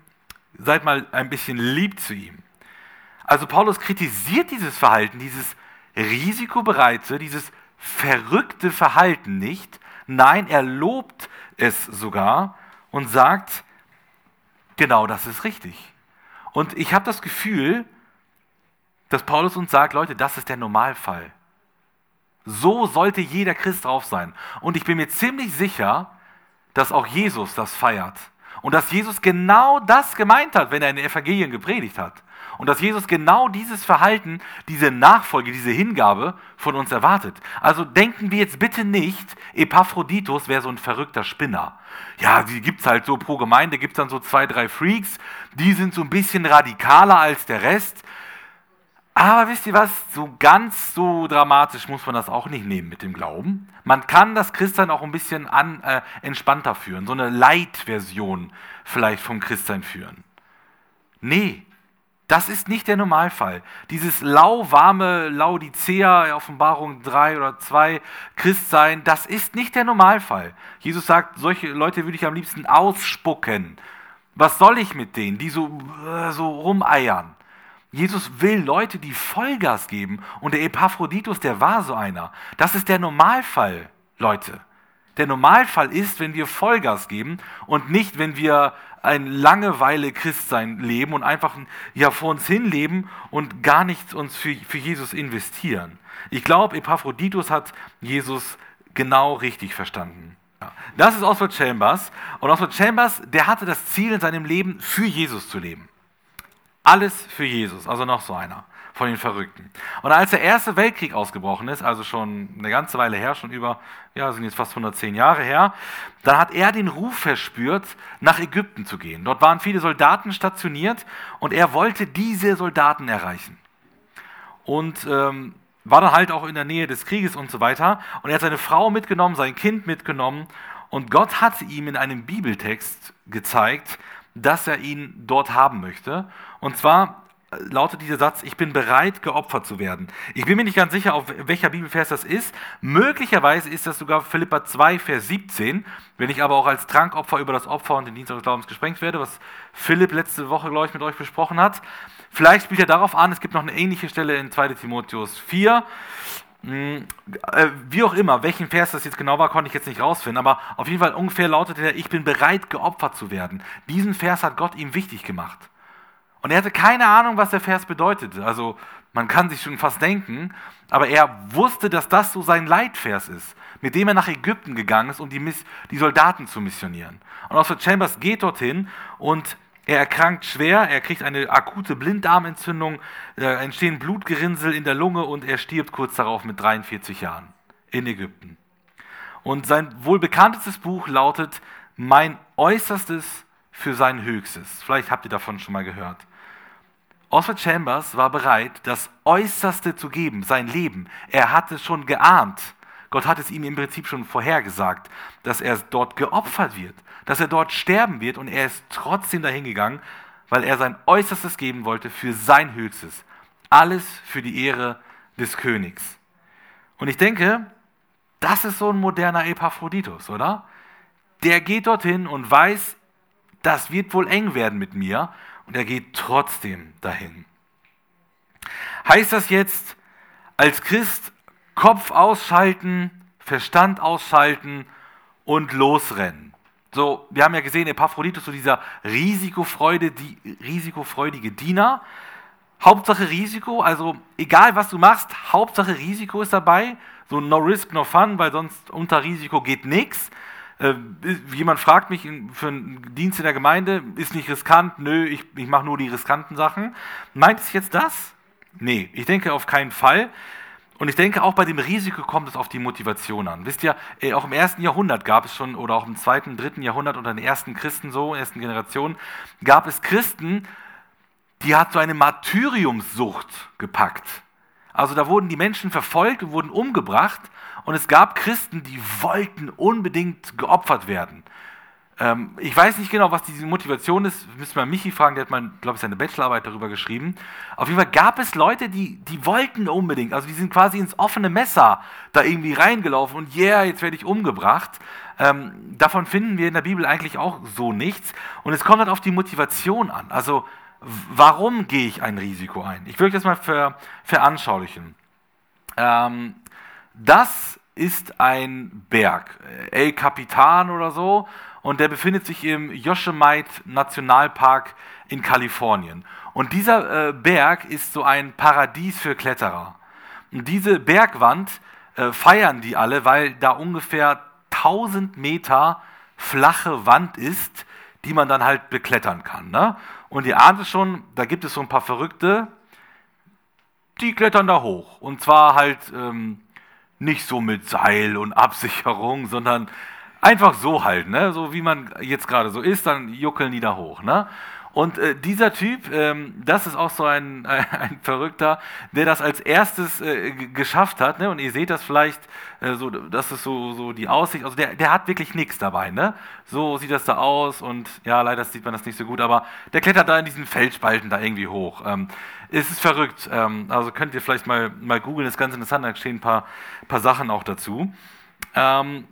Seid mal ein bisschen lieb zu ihm. Also Paulus kritisiert dieses Verhalten, dieses risikobereite, dieses verrückte Verhalten nicht. Nein, er lobt es sogar und sagt, genau das ist richtig. Und ich habe das Gefühl, dass Paulus uns sagt, Leute, das ist der Normalfall. So sollte jeder Christ drauf sein. Und ich bin mir ziemlich sicher, dass auch Jesus das feiert. Und dass Jesus genau das gemeint hat, wenn er in den Evangelien gepredigt hat. Und dass Jesus genau dieses Verhalten, diese Nachfolge, diese Hingabe von uns erwartet. Also denken wir jetzt bitte nicht, Epaphroditus wäre so ein verrückter Spinner. Ja, die gibt es halt so pro Gemeinde, gibt es dann so zwei, drei Freaks, die sind so ein bisschen radikaler als der Rest. Aber wisst ihr was, so ganz so dramatisch muss man das auch nicht nehmen mit dem Glauben. Man kann das Christsein auch ein bisschen an, äh, entspannter führen, so eine Light-Version vielleicht vom Christsein führen. Nee, das ist nicht der Normalfall. Dieses lauwarme Laodicea, Offenbarung 3 oder 2, Christsein, das ist nicht der Normalfall. Jesus sagt, solche Leute würde ich am liebsten ausspucken. Was soll ich mit denen, die so, äh, so rumeiern? Jesus will Leute, die Vollgas geben. Und der Epaphroditus, der war so einer. Das ist der Normalfall, Leute. Der Normalfall ist, wenn wir Vollgas geben und nicht, wenn wir ein Langeweile-Christsein leben und einfach ja, vor uns hin leben und gar nichts uns für, für Jesus investieren. Ich glaube, Epaphroditus hat Jesus genau richtig verstanden. Das ist Oswald Chambers. Und Oswald Chambers, der hatte das Ziel in seinem Leben, für Jesus zu leben. Alles für Jesus, also noch so einer von den Verrückten. Und als der Erste Weltkrieg ausgebrochen ist, also schon eine ganze Weile her, schon über, ja, sind jetzt fast 110 Jahre her, dann hat er den Ruf verspürt, nach Ägypten zu gehen. Dort waren viele Soldaten stationiert und er wollte diese Soldaten erreichen. Und ähm, war dann halt auch in der Nähe des Krieges und so weiter. Und er hat seine Frau mitgenommen, sein Kind mitgenommen. Und Gott hat ihm in einem Bibeltext gezeigt, dass er ihn dort haben möchte. Und zwar äh, lautet dieser Satz, ich bin bereit, geopfert zu werden. Ich bin mir nicht ganz sicher, auf welcher Bibelvers das ist. Möglicherweise ist das sogar Philippa 2, Vers 17. Wenn ich aber auch als Trankopfer über das Opfer und den Dienst des Glaubens gesprengt werde, was Philipp letzte Woche, glaube ich, mit euch besprochen hat. Vielleicht spielt er darauf an, es gibt noch eine ähnliche Stelle in 2 Timotheus 4. Hm, äh, wie auch immer, welchen Vers das jetzt genau war, konnte ich jetzt nicht rausfinden, aber auf jeden Fall ungefähr lautete er, ich bin bereit, geopfert zu werden. Diesen Vers hat Gott ihm wichtig gemacht. Und er hatte keine Ahnung, was der Vers bedeutete. Also man kann sich schon fast denken, aber er wusste, dass das so sein Leitvers ist, mit dem er nach Ägypten gegangen ist, um die, die Soldaten zu missionieren. Und Oswald Chambers geht dorthin und er erkrankt schwer, er kriegt eine akute Blinddarmentzündung, entstehen Blutgerinnsel in der Lunge und er stirbt kurz darauf mit 43 Jahren in Ägypten. Und sein wohl bekanntestes Buch lautet Mein Äußerstes für sein Höchstes. Vielleicht habt ihr davon schon mal gehört. Oswald Chambers war bereit, das Äußerste zu geben, sein Leben. Er hatte schon geahnt. Gott hat es ihm im Prinzip schon vorhergesagt, dass er dort geopfert wird dass er dort sterben wird und er ist trotzdem dahin gegangen, weil er sein Äußerstes geben wollte für sein Höchstes. Alles für die Ehre des Königs. Und ich denke, das ist so ein moderner Epaphroditus, oder? Der geht dorthin und weiß, das wird wohl eng werden mit mir und er geht trotzdem dahin. Heißt das jetzt, als Christ Kopf ausschalten, Verstand ausschalten und losrennen? So, wir haben ja gesehen, Epaphroditus, so dieser Risikofreude, die, risikofreudige Diener. Hauptsache Risiko, also egal was du machst, Hauptsache Risiko ist dabei. So no risk, no fun, weil sonst unter Risiko geht nichts. Äh, jemand fragt mich für einen Dienst in der Gemeinde, ist nicht riskant? Nö, ich, ich mache nur die riskanten Sachen. Meint es jetzt das? Nee, ich denke auf keinen Fall. Und ich denke, auch bei dem Risiko kommt es auf die Motivation an. Wisst ihr, äh, auch im ersten Jahrhundert gab es schon, oder auch im zweiten, dritten Jahrhundert unter den ersten Christen so, ersten Generationen, gab es Christen, die hat so eine Martyriumssucht gepackt. Also da wurden die Menschen verfolgt wurden umgebracht Und es gab Christen, die wollten unbedingt geopfert werden. Ähm, ich weiß nicht genau, was diese Motivation ist. Müssen wir Michi fragen, der hat mal, glaube ich, seine Bachelorarbeit darüber geschrieben. Auf jeden Fall gab es Leute, die, die wollten unbedingt, also die sind quasi ins offene Messer da irgendwie reingelaufen und yeah, jetzt werde ich umgebracht. Ähm, davon finden wir in der Bibel eigentlich auch so nichts. Und es kommt halt auf die Motivation an. Also, warum gehe ich ein Risiko ein? Ich will euch das mal ver, veranschaulichen. Ähm, das ist ein Berg, El Capitan oder so und der befindet sich im Yosemite Nationalpark in Kalifornien. Und dieser äh, Berg ist so ein Paradies für Kletterer. Und diese Bergwand äh, feiern die alle, weil da ungefähr 1000 Meter flache Wand ist, die man dann halt beklettern kann. Ne? Und ihr ahnt es schon, da gibt es so ein paar Verrückte, die klettern da hoch. Und zwar halt ähm, nicht so mit Seil und Absicherung, sondern Einfach so halt, ne? so wie man jetzt gerade so ist, dann juckeln die da hoch. Ne? Und äh, dieser Typ, ähm, das ist auch so ein, ein, ein, Verrückter, der das als erstes äh, geschafft hat. Ne? Und ihr seht das vielleicht, äh, so, das ist so, so die Aussicht. Also der, der hat wirklich nichts dabei. Ne? So sieht das da aus. Und ja, leider sieht man das nicht so gut. Aber der klettert da in diesen Felsspalten da irgendwie hoch. Ähm, es ist verrückt. Ähm, also könnt ihr vielleicht mal, mal googeln, das ist ganz interessant. Da stehen ein paar, paar Sachen auch dazu. Ähm,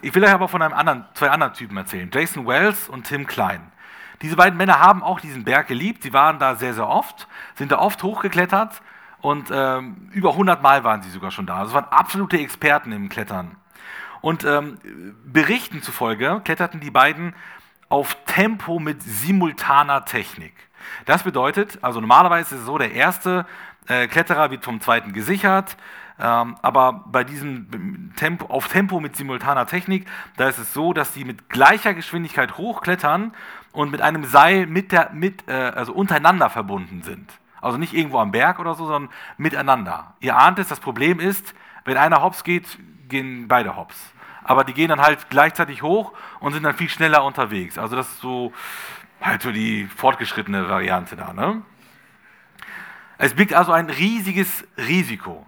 ich will euch aber von einem anderen, zwei anderen Typen erzählen, Jason Wells und Tim Klein. Diese beiden Männer haben auch diesen Berg geliebt, sie waren da sehr, sehr oft, sind da oft hochgeklettert und ähm, über 100 Mal waren sie sogar schon da. Also waren absolute Experten im Klettern. Und ähm, Berichten zufolge kletterten die beiden auf Tempo mit simultaner Technik. Das bedeutet, also normalerweise ist es so, der erste äh, Kletterer wird vom zweiten gesichert, ähm, aber bei diesem Tempo, auf Tempo mit simultaner Technik, da ist es so, dass die mit gleicher Geschwindigkeit hochklettern und mit einem Seil mit der, mit, äh, also untereinander verbunden sind. Also nicht irgendwo am Berg oder so, sondern miteinander. Ihr ahnt es, das Problem ist, wenn einer hops geht, gehen beide hops. Aber die gehen dann halt gleichzeitig hoch und sind dann viel schneller unterwegs. Also das ist so halt so die fortgeschrittene Variante da. Ne? Es birgt also ein riesiges Risiko.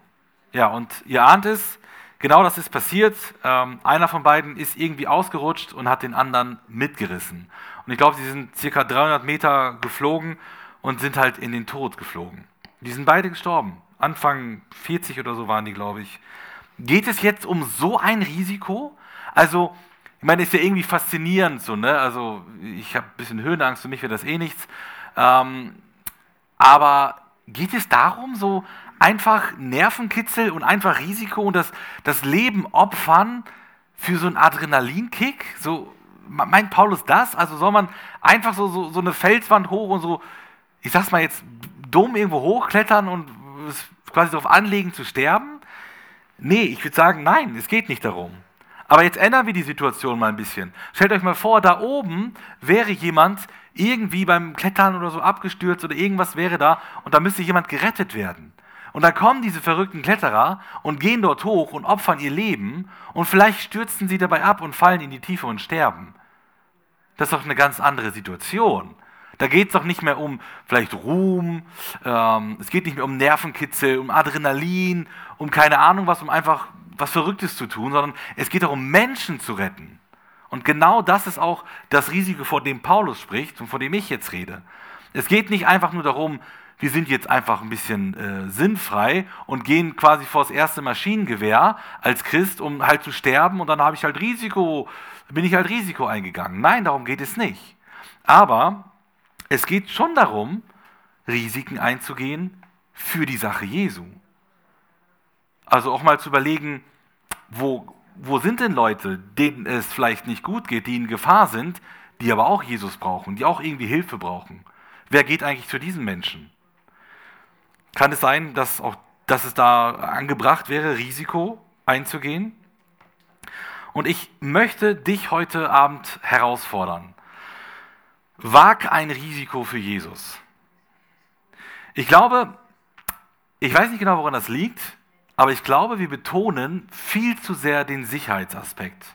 Ja, und ihr ahnt es, genau das ist passiert. Ähm, einer von beiden ist irgendwie ausgerutscht und hat den anderen mitgerissen. Und ich glaube, sie sind circa 300 Meter geflogen und sind halt in den Tod geflogen. Die sind beide gestorben. Anfang 40 oder so waren die, glaube ich. Geht es jetzt um so ein Risiko? Also, ich meine, ist ja irgendwie faszinierend so, ne? Also, ich habe ein bisschen Höhenangst, für mich wäre das eh nichts. Ähm, aber geht es darum, so einfach Nervenkitzel und einfach Risiko und das, das Leben opfern für so einen Adrenalinkick? So, meint Paulus das? Also soll man einfach so, so, so eine Felswand hoch und so, ich sag's mal jetzt, dumm irgendwo hochklettern und quasi darauf anlegen zu sterben? Nee, ich würde sagen, nein, es geht nicht darum. Aber jetzt ändern wir die Situation mal ein bisschen. Stellt euch mal vor, da oben wäre jemand irgendwie beim Klettern oder so abgestürzt oder irgendwas wäre da und da müsste jemand gerettet werden. Und dann kommen diese verrückten Kletterer und gehen dort hoch und opfern ihr Leben und vielleicht stürzen sie dabei ab und fallen in die Tiefe und sterben. Das ist doch eine ganz andere Situation. Da geht es doch nicht mehr um vielleicht Ruhm, ähm, es geht nicht mehr um Nervenkitzel, um Adrenalin, um keine Ahnung was, um einfach was Verrücktes zu tun, sondern es geht darum, Menschen zu retten. Und genau das ist auch das Risiko, vor dem Paulus spricht und vor dem ich jetzt rede. Es geht nicht einfach nur darum, wir sind jetzt einfach ein bisschen äh, sinnfrei und gehen quasi vor das erste Maschinengewehr als Christ, um halt zu sterben und dann habe ich halt Risiko, bin ich halt Risiko eingegangen. Nein, darum geht es nicht. Aber es geht schon darum, Risiken einzugehen für die Sache Jesu. Also auch mal zu überlegen, wo, wo sind denn Leute, denen es vielleicht nicht gut geht, die in Gefahr sind, die aber auch Jesus brauchen, die auch irgendwie Hilfe brauchen. Wer geht eigentlich zu diesen Menschen? Kann es sein, dass, auch, dass es da angebracht wäre, Risiko einzugehen? Und ich möchte dich heute Abend herausfordern. Wag ein Risiko für Jesus. Ich glaube, ich weiß nicht genau, woran das liegt, aber ich glaube, wir betonen viel zu sehr den Sicherheitsaspekt.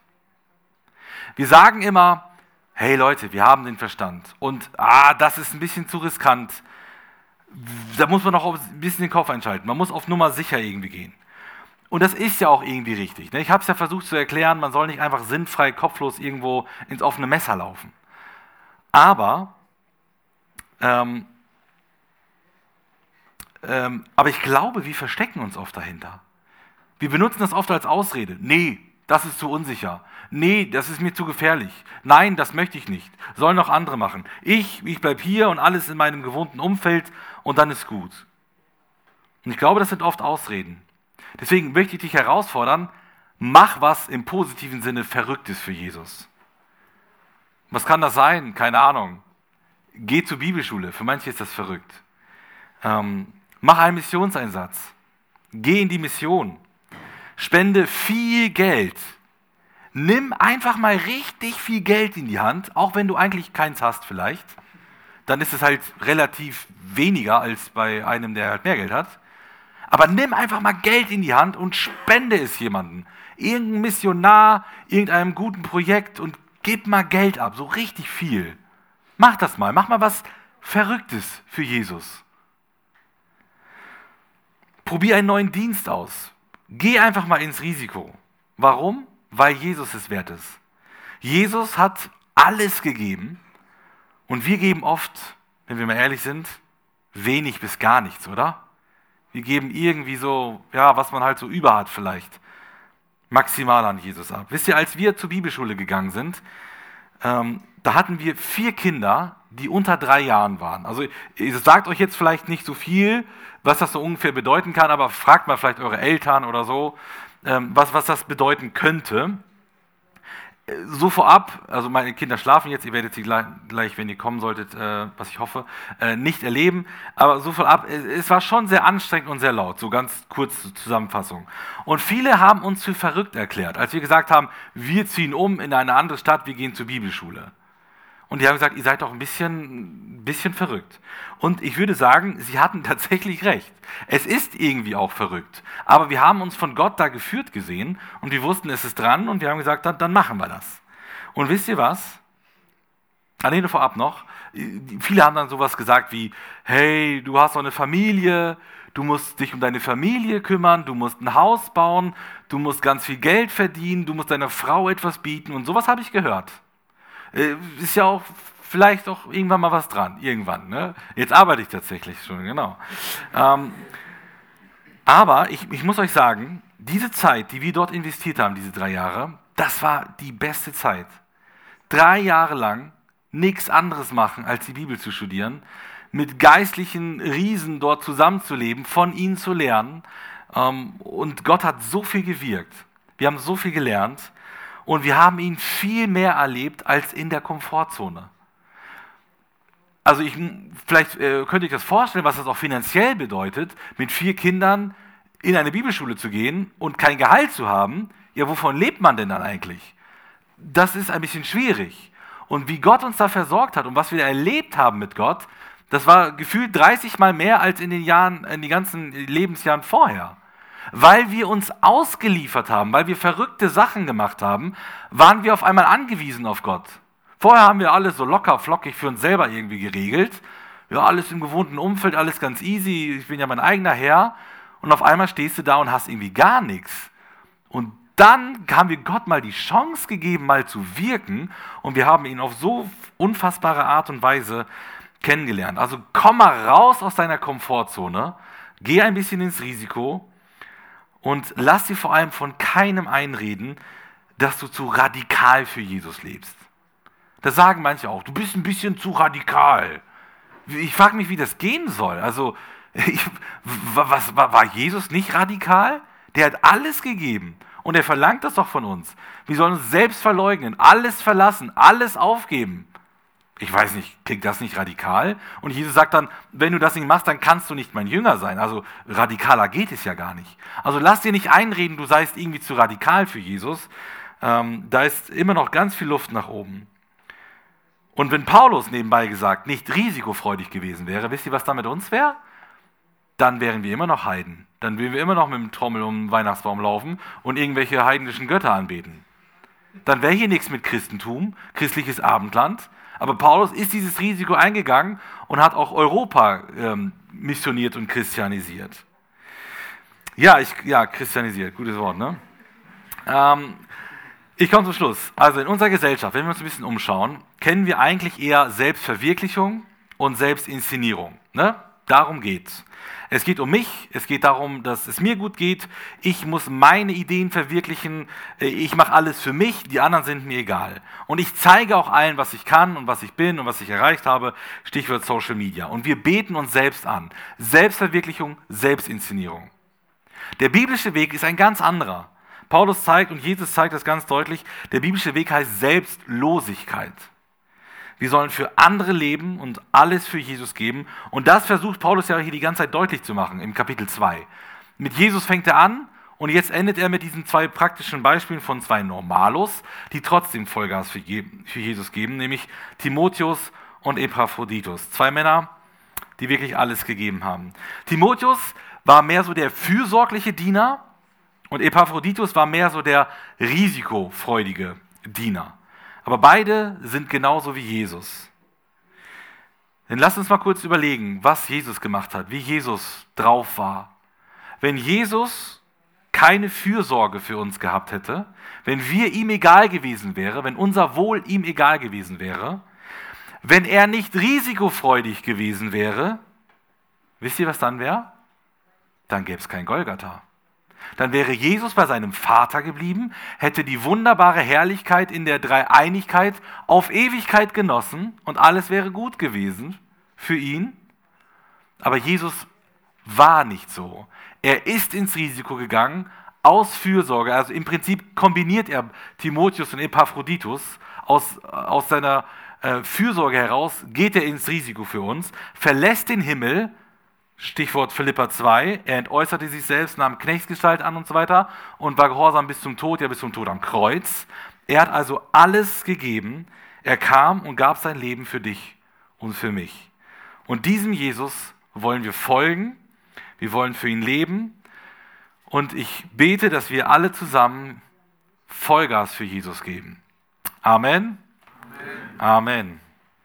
Wir sagen immer, hey Leute, wir haben den Verstand und ah, das ist ein bisschen zu riskant da muss man noch ein bisschen den Kopf einschalten. Man muss auf Nummer sicher irgendwie gehen. Und das ist ja auch irgendwie richtig. Ne? Ich habe es ja versucht zu erklären, man soll nicht einfach sinnfrei, kopflos irgendwo ins offene Messer laufen. Aber, ähm, ähm, aber ich glaube, wir verstecken uns oft dahinter. Wir benutzen das oft als Ausrede. Nee, das ist zu unsicher. Nee, das ist mir zu gefährlich. Nein, das möchte ich nicht. Sollen noch andere machen. Ich, ich bleibe hier und alles in meinem gewohnten Umfeld und dann ist gut. Und ich glaube, das sind oft Ausreden. Deswegen möchte ich dich herausfordern, mach was im positiven Sinne Verrücktes für Jesus. Was kann das sein? Keine Ahnung. Geh zur Bibelschule. Für manche ist das verrückt. Ähm, mach einen Missionseinsatz. Geh in die Mission. Spende viel Geld. Nimm einfach mal richtig viel Geld in die Hand, auch wenn du eigentlich keins hast vielleicht. Dann ist es halt relativ weniger als bei einem, der halt mehr Geld hat. Aber nimm einfach mal Geld in die Hand und spende es jemandem. Irgendein Missionar, irgendeinem guten Projekt und gib mal Geld ab, so richtig viel. Mach das mal, mach mal was Verrücktes für Jesus. Probier einen neuen Dienst aus. Geh einfach mal ins Risiko. Warum? Weil Jesus es wert ist. Jesus hat alles gegeben und wir geben oft, wenn wir mal ehrlich sind, wenig bis gar nichts, oder? Wir geben irgendwie so, ja, was man halt so über hat vielleicht, maximal an Jesus ab. Wisst ihr, als wir zur Bibelschule gegangen sind, ähm, da hatten wir vier Kinder, die unter drei Jahren waren. Also ihr sagt euch jetzt vielleicht nicht so viel, was das so ungefähr bedeuten kann, aber fragt mal vielleicht eure Eltern oder so, ähm, was, was das bedeuten könnte so vorab, also meine Kinder schlafen jetzt, ihr werdet sie gleich, gleich wenn ihr kommen solltet, äh, was ich hoffe, äh, nicht erleben. Aber so vorab, es war schon sehr anstrengend und sehr laut, so ganz kurz zur Zusammenfassung. Und viele haben uns für verrückt erklärt, als wir gesagt haben, wir ziehen um in eine andere Stadt, wir gehen zur Bibelschule. Und die haben gesagt, ihr seid doch ein bisschen, ein bisschen verrückt. Und ich würde sagen, sie hatten tatsächlich recht. Es ist irgendwie auch verrückt. Aber wir haben uns von Gott da geführt gesehen und wir wussten, es ist dran und wir haben gesagt, dann, dann machen wir das. Und wisst ihr was? Ah, nee, vorab noch. Viele haben dann sowas gesagt wie, hey, du hast doch eine Familie, du musst dich um deine Familie kümmern, du musst ein Haus bauen, du musst ganz viel Geld verdienen, du musst deiner Frau etwas bieten und sowas habe ich gehört. Äh, ist ja auch vielleicht auch irgendwann mal was dran. Irgendwann. Ne? Jetzt arbeite ich tatsächlich schon, genau. Ähm, aber ich, ich muss euch sagen, diese Zeit, die wir dort investiert haben, diese drei Jahre, das war die beste Zeit. Drei Jahre lang nichts anderes machen, als die Bibel zu studieren, mit geistlichen Riesen dort zusammenzuleben, von ihnen zu lernen. Ähm, und Gott hat so viel gewirkt. Wir haben so viel gelernt. Und wir haben ihn viel mehr erlebt als in der Komfortzone. Also ich, vielleicht äh, könnte ich das vorstellen, was das auch finanziell bedeutet, mit vier Kindern in eine Bibelschule zu gehen und kein Gehalt zu haben. Ja, wovon lebt man denn dann eigentlich? Das ist ein bisschen schwierig. Und wie Gott uns da versorgt hat und was wir erlebt haben mit Gott, das war gefühlt 30 Mal mehr als in den Jahren, in den ganzen Lebensjahren vorher. Weil wir uns ausgeliefert haben, weil wir verrückte Sachen gemacht haben, waren wir auf einmal angewiesen auf Gott. Vorher haben wir alles so locker, flockig für uns selber irgendwie geregelt. Ja, alles im gewohnten Umfeld, alles ganz easy. Ich bin ja mein eigener Herr. Und auf einmal stehst du da und hast irgendwie gar nichts. Und dann haben wir Gott mal die Chance gegeben, mal zu wirken. Und wir haben ihn auf so unfassbare Art und Weise kennengelernt. Also komm mal raus aus deiner Komfortzone, geh ein bisschen ins Risiko und lass dir vor allem von keinem einreden, dass du zu radikal für Jesus lebst. Das sagen manche auch, du bist ein bisschen zu radikal. Ich frage mich, wie das gehen soll. Also, ich, was, war Jesus nicht radikal? Der hat alles gegeben und er verlangt das doch von uns. Wir sollen uns selbst verleugnen, alles verlassen, alles aufgeben. Ich weiß nicht, klingt das nicht radikal? Und Jesus sagt dann, wenn du das nicht machst, dann kannst du nicht mein Jünger sein. Also radikaler geht es ja gar nicht. Also lass dir nicht einreden, du seist irgendwie zu radikal für Jesus. Ähm, da ist immer noch ganz viel Luft nach oben. Und wenn Paulus nebenbei gesagt nicht risikofreudig gewesen wäre, wisst ihr, was da mit uns wäre? Dann wären wir immer noch Heiden. Dann würden wir immer noch mit dem Trommel um den Weihnachtsbaum laufen und irgendwelche heidnischen Götter anbeten. Dann wäre hier nichts mit Christentum, christliches Abendland aber Paulus ist dieses Risiko eingegangen und hat auch Europa ähm, missioniert und christianisiert. Ja, ich, ja, christianisiert, gutes Wort, ne? Ähm, ich komme zum Schluss. Also in unserer Gesellschaft, wenn wir uns ein bisschen umschauen, kennen wir eigentlich eher Selbstverwirklichung und Selbstinszenierung. Ne? Darum geht's. Es geht um mich, es geht darum, dass es mir gut geht, ich muss meine Ideen verwirklichen, äh, ich mache alles für mich, die anderen sind mir egal. Und ich zeige auch allen, was ich kann und was ich bin und was ich erreicht habe, Stichwort Social Media. Und wir beten uns selbst an. Selbstverwirklichung, Selbstinszenierung. Der biblische Weg ist ein ganz anderer. Paulus zeigt und Jesus zeigt das ganz deutlich, der biblische Weg heißt Selbstlosigkeit. Wir sollen für andere leben und alles für Jesus geben. Und das versucht Paulus ja hier die ganze Zeit deutlich zu machen im Kapitel 2. Mit Jesus fängt er an und jetzt endet er mit diesen zwei praktischen Beispielen von zwei Normalos, die trotzdem Vollgas für, Jesus geben, nämlich Timotheus und Epaphroditus. Zwei Männer, die wirklich alles gegeben haben. Timotheus war mehr so der fürsorgliche Diener und Epaphroditus war mehr so der risikofreudige Diener. Aber beide sind genauso wie Jesus. Dann lasst uns mal kurz überlegen, was Jesus gemacht hat, wie Jesus drauf war. Wenn Jesus keine Fürsorge für uns gehabt hätte, wenn wir ihm egal gewesen wäre, wenn unser Wohl ihm egal gewesen wäre, wenn er nicht risikofreudig gewesen wäre, wisst ihr, was dann wäre? Dann gäbe es kein Golgatha dann wäre Jesus bei seinem Vater geblieben, hätte die wunderbare Herrlichkeit in der Dreieinigkeit auf Ewigkeit genossen und alles wäre gut gewesen für ihn. Aber Jesus war nicht so. Er ist ins Risiko gegangen aus Fürsorge. Also im Prinzip kombiniert er Timotheus und Epaphroditus aus, aus seiner äh, Fürsorge heraus, geht er ins Risiko für uns, verlässt den Himmel, Stichwort Philippa 2, er entäußerte sich selbst, nahm Knechtsgestalt an und so weiter und war gehorsam bis zum Tod, ja bis zum Tod am Kreuz. Er hat also alles gegeben. Er kam und gab sein Leben für dich und für mich. Und diesem Jesus wollen wir folgen, wir wollen für ihn leben und ich bete, dass wir alle zusammen Vollgas für Jesus geben. Amen. Amen. Amen.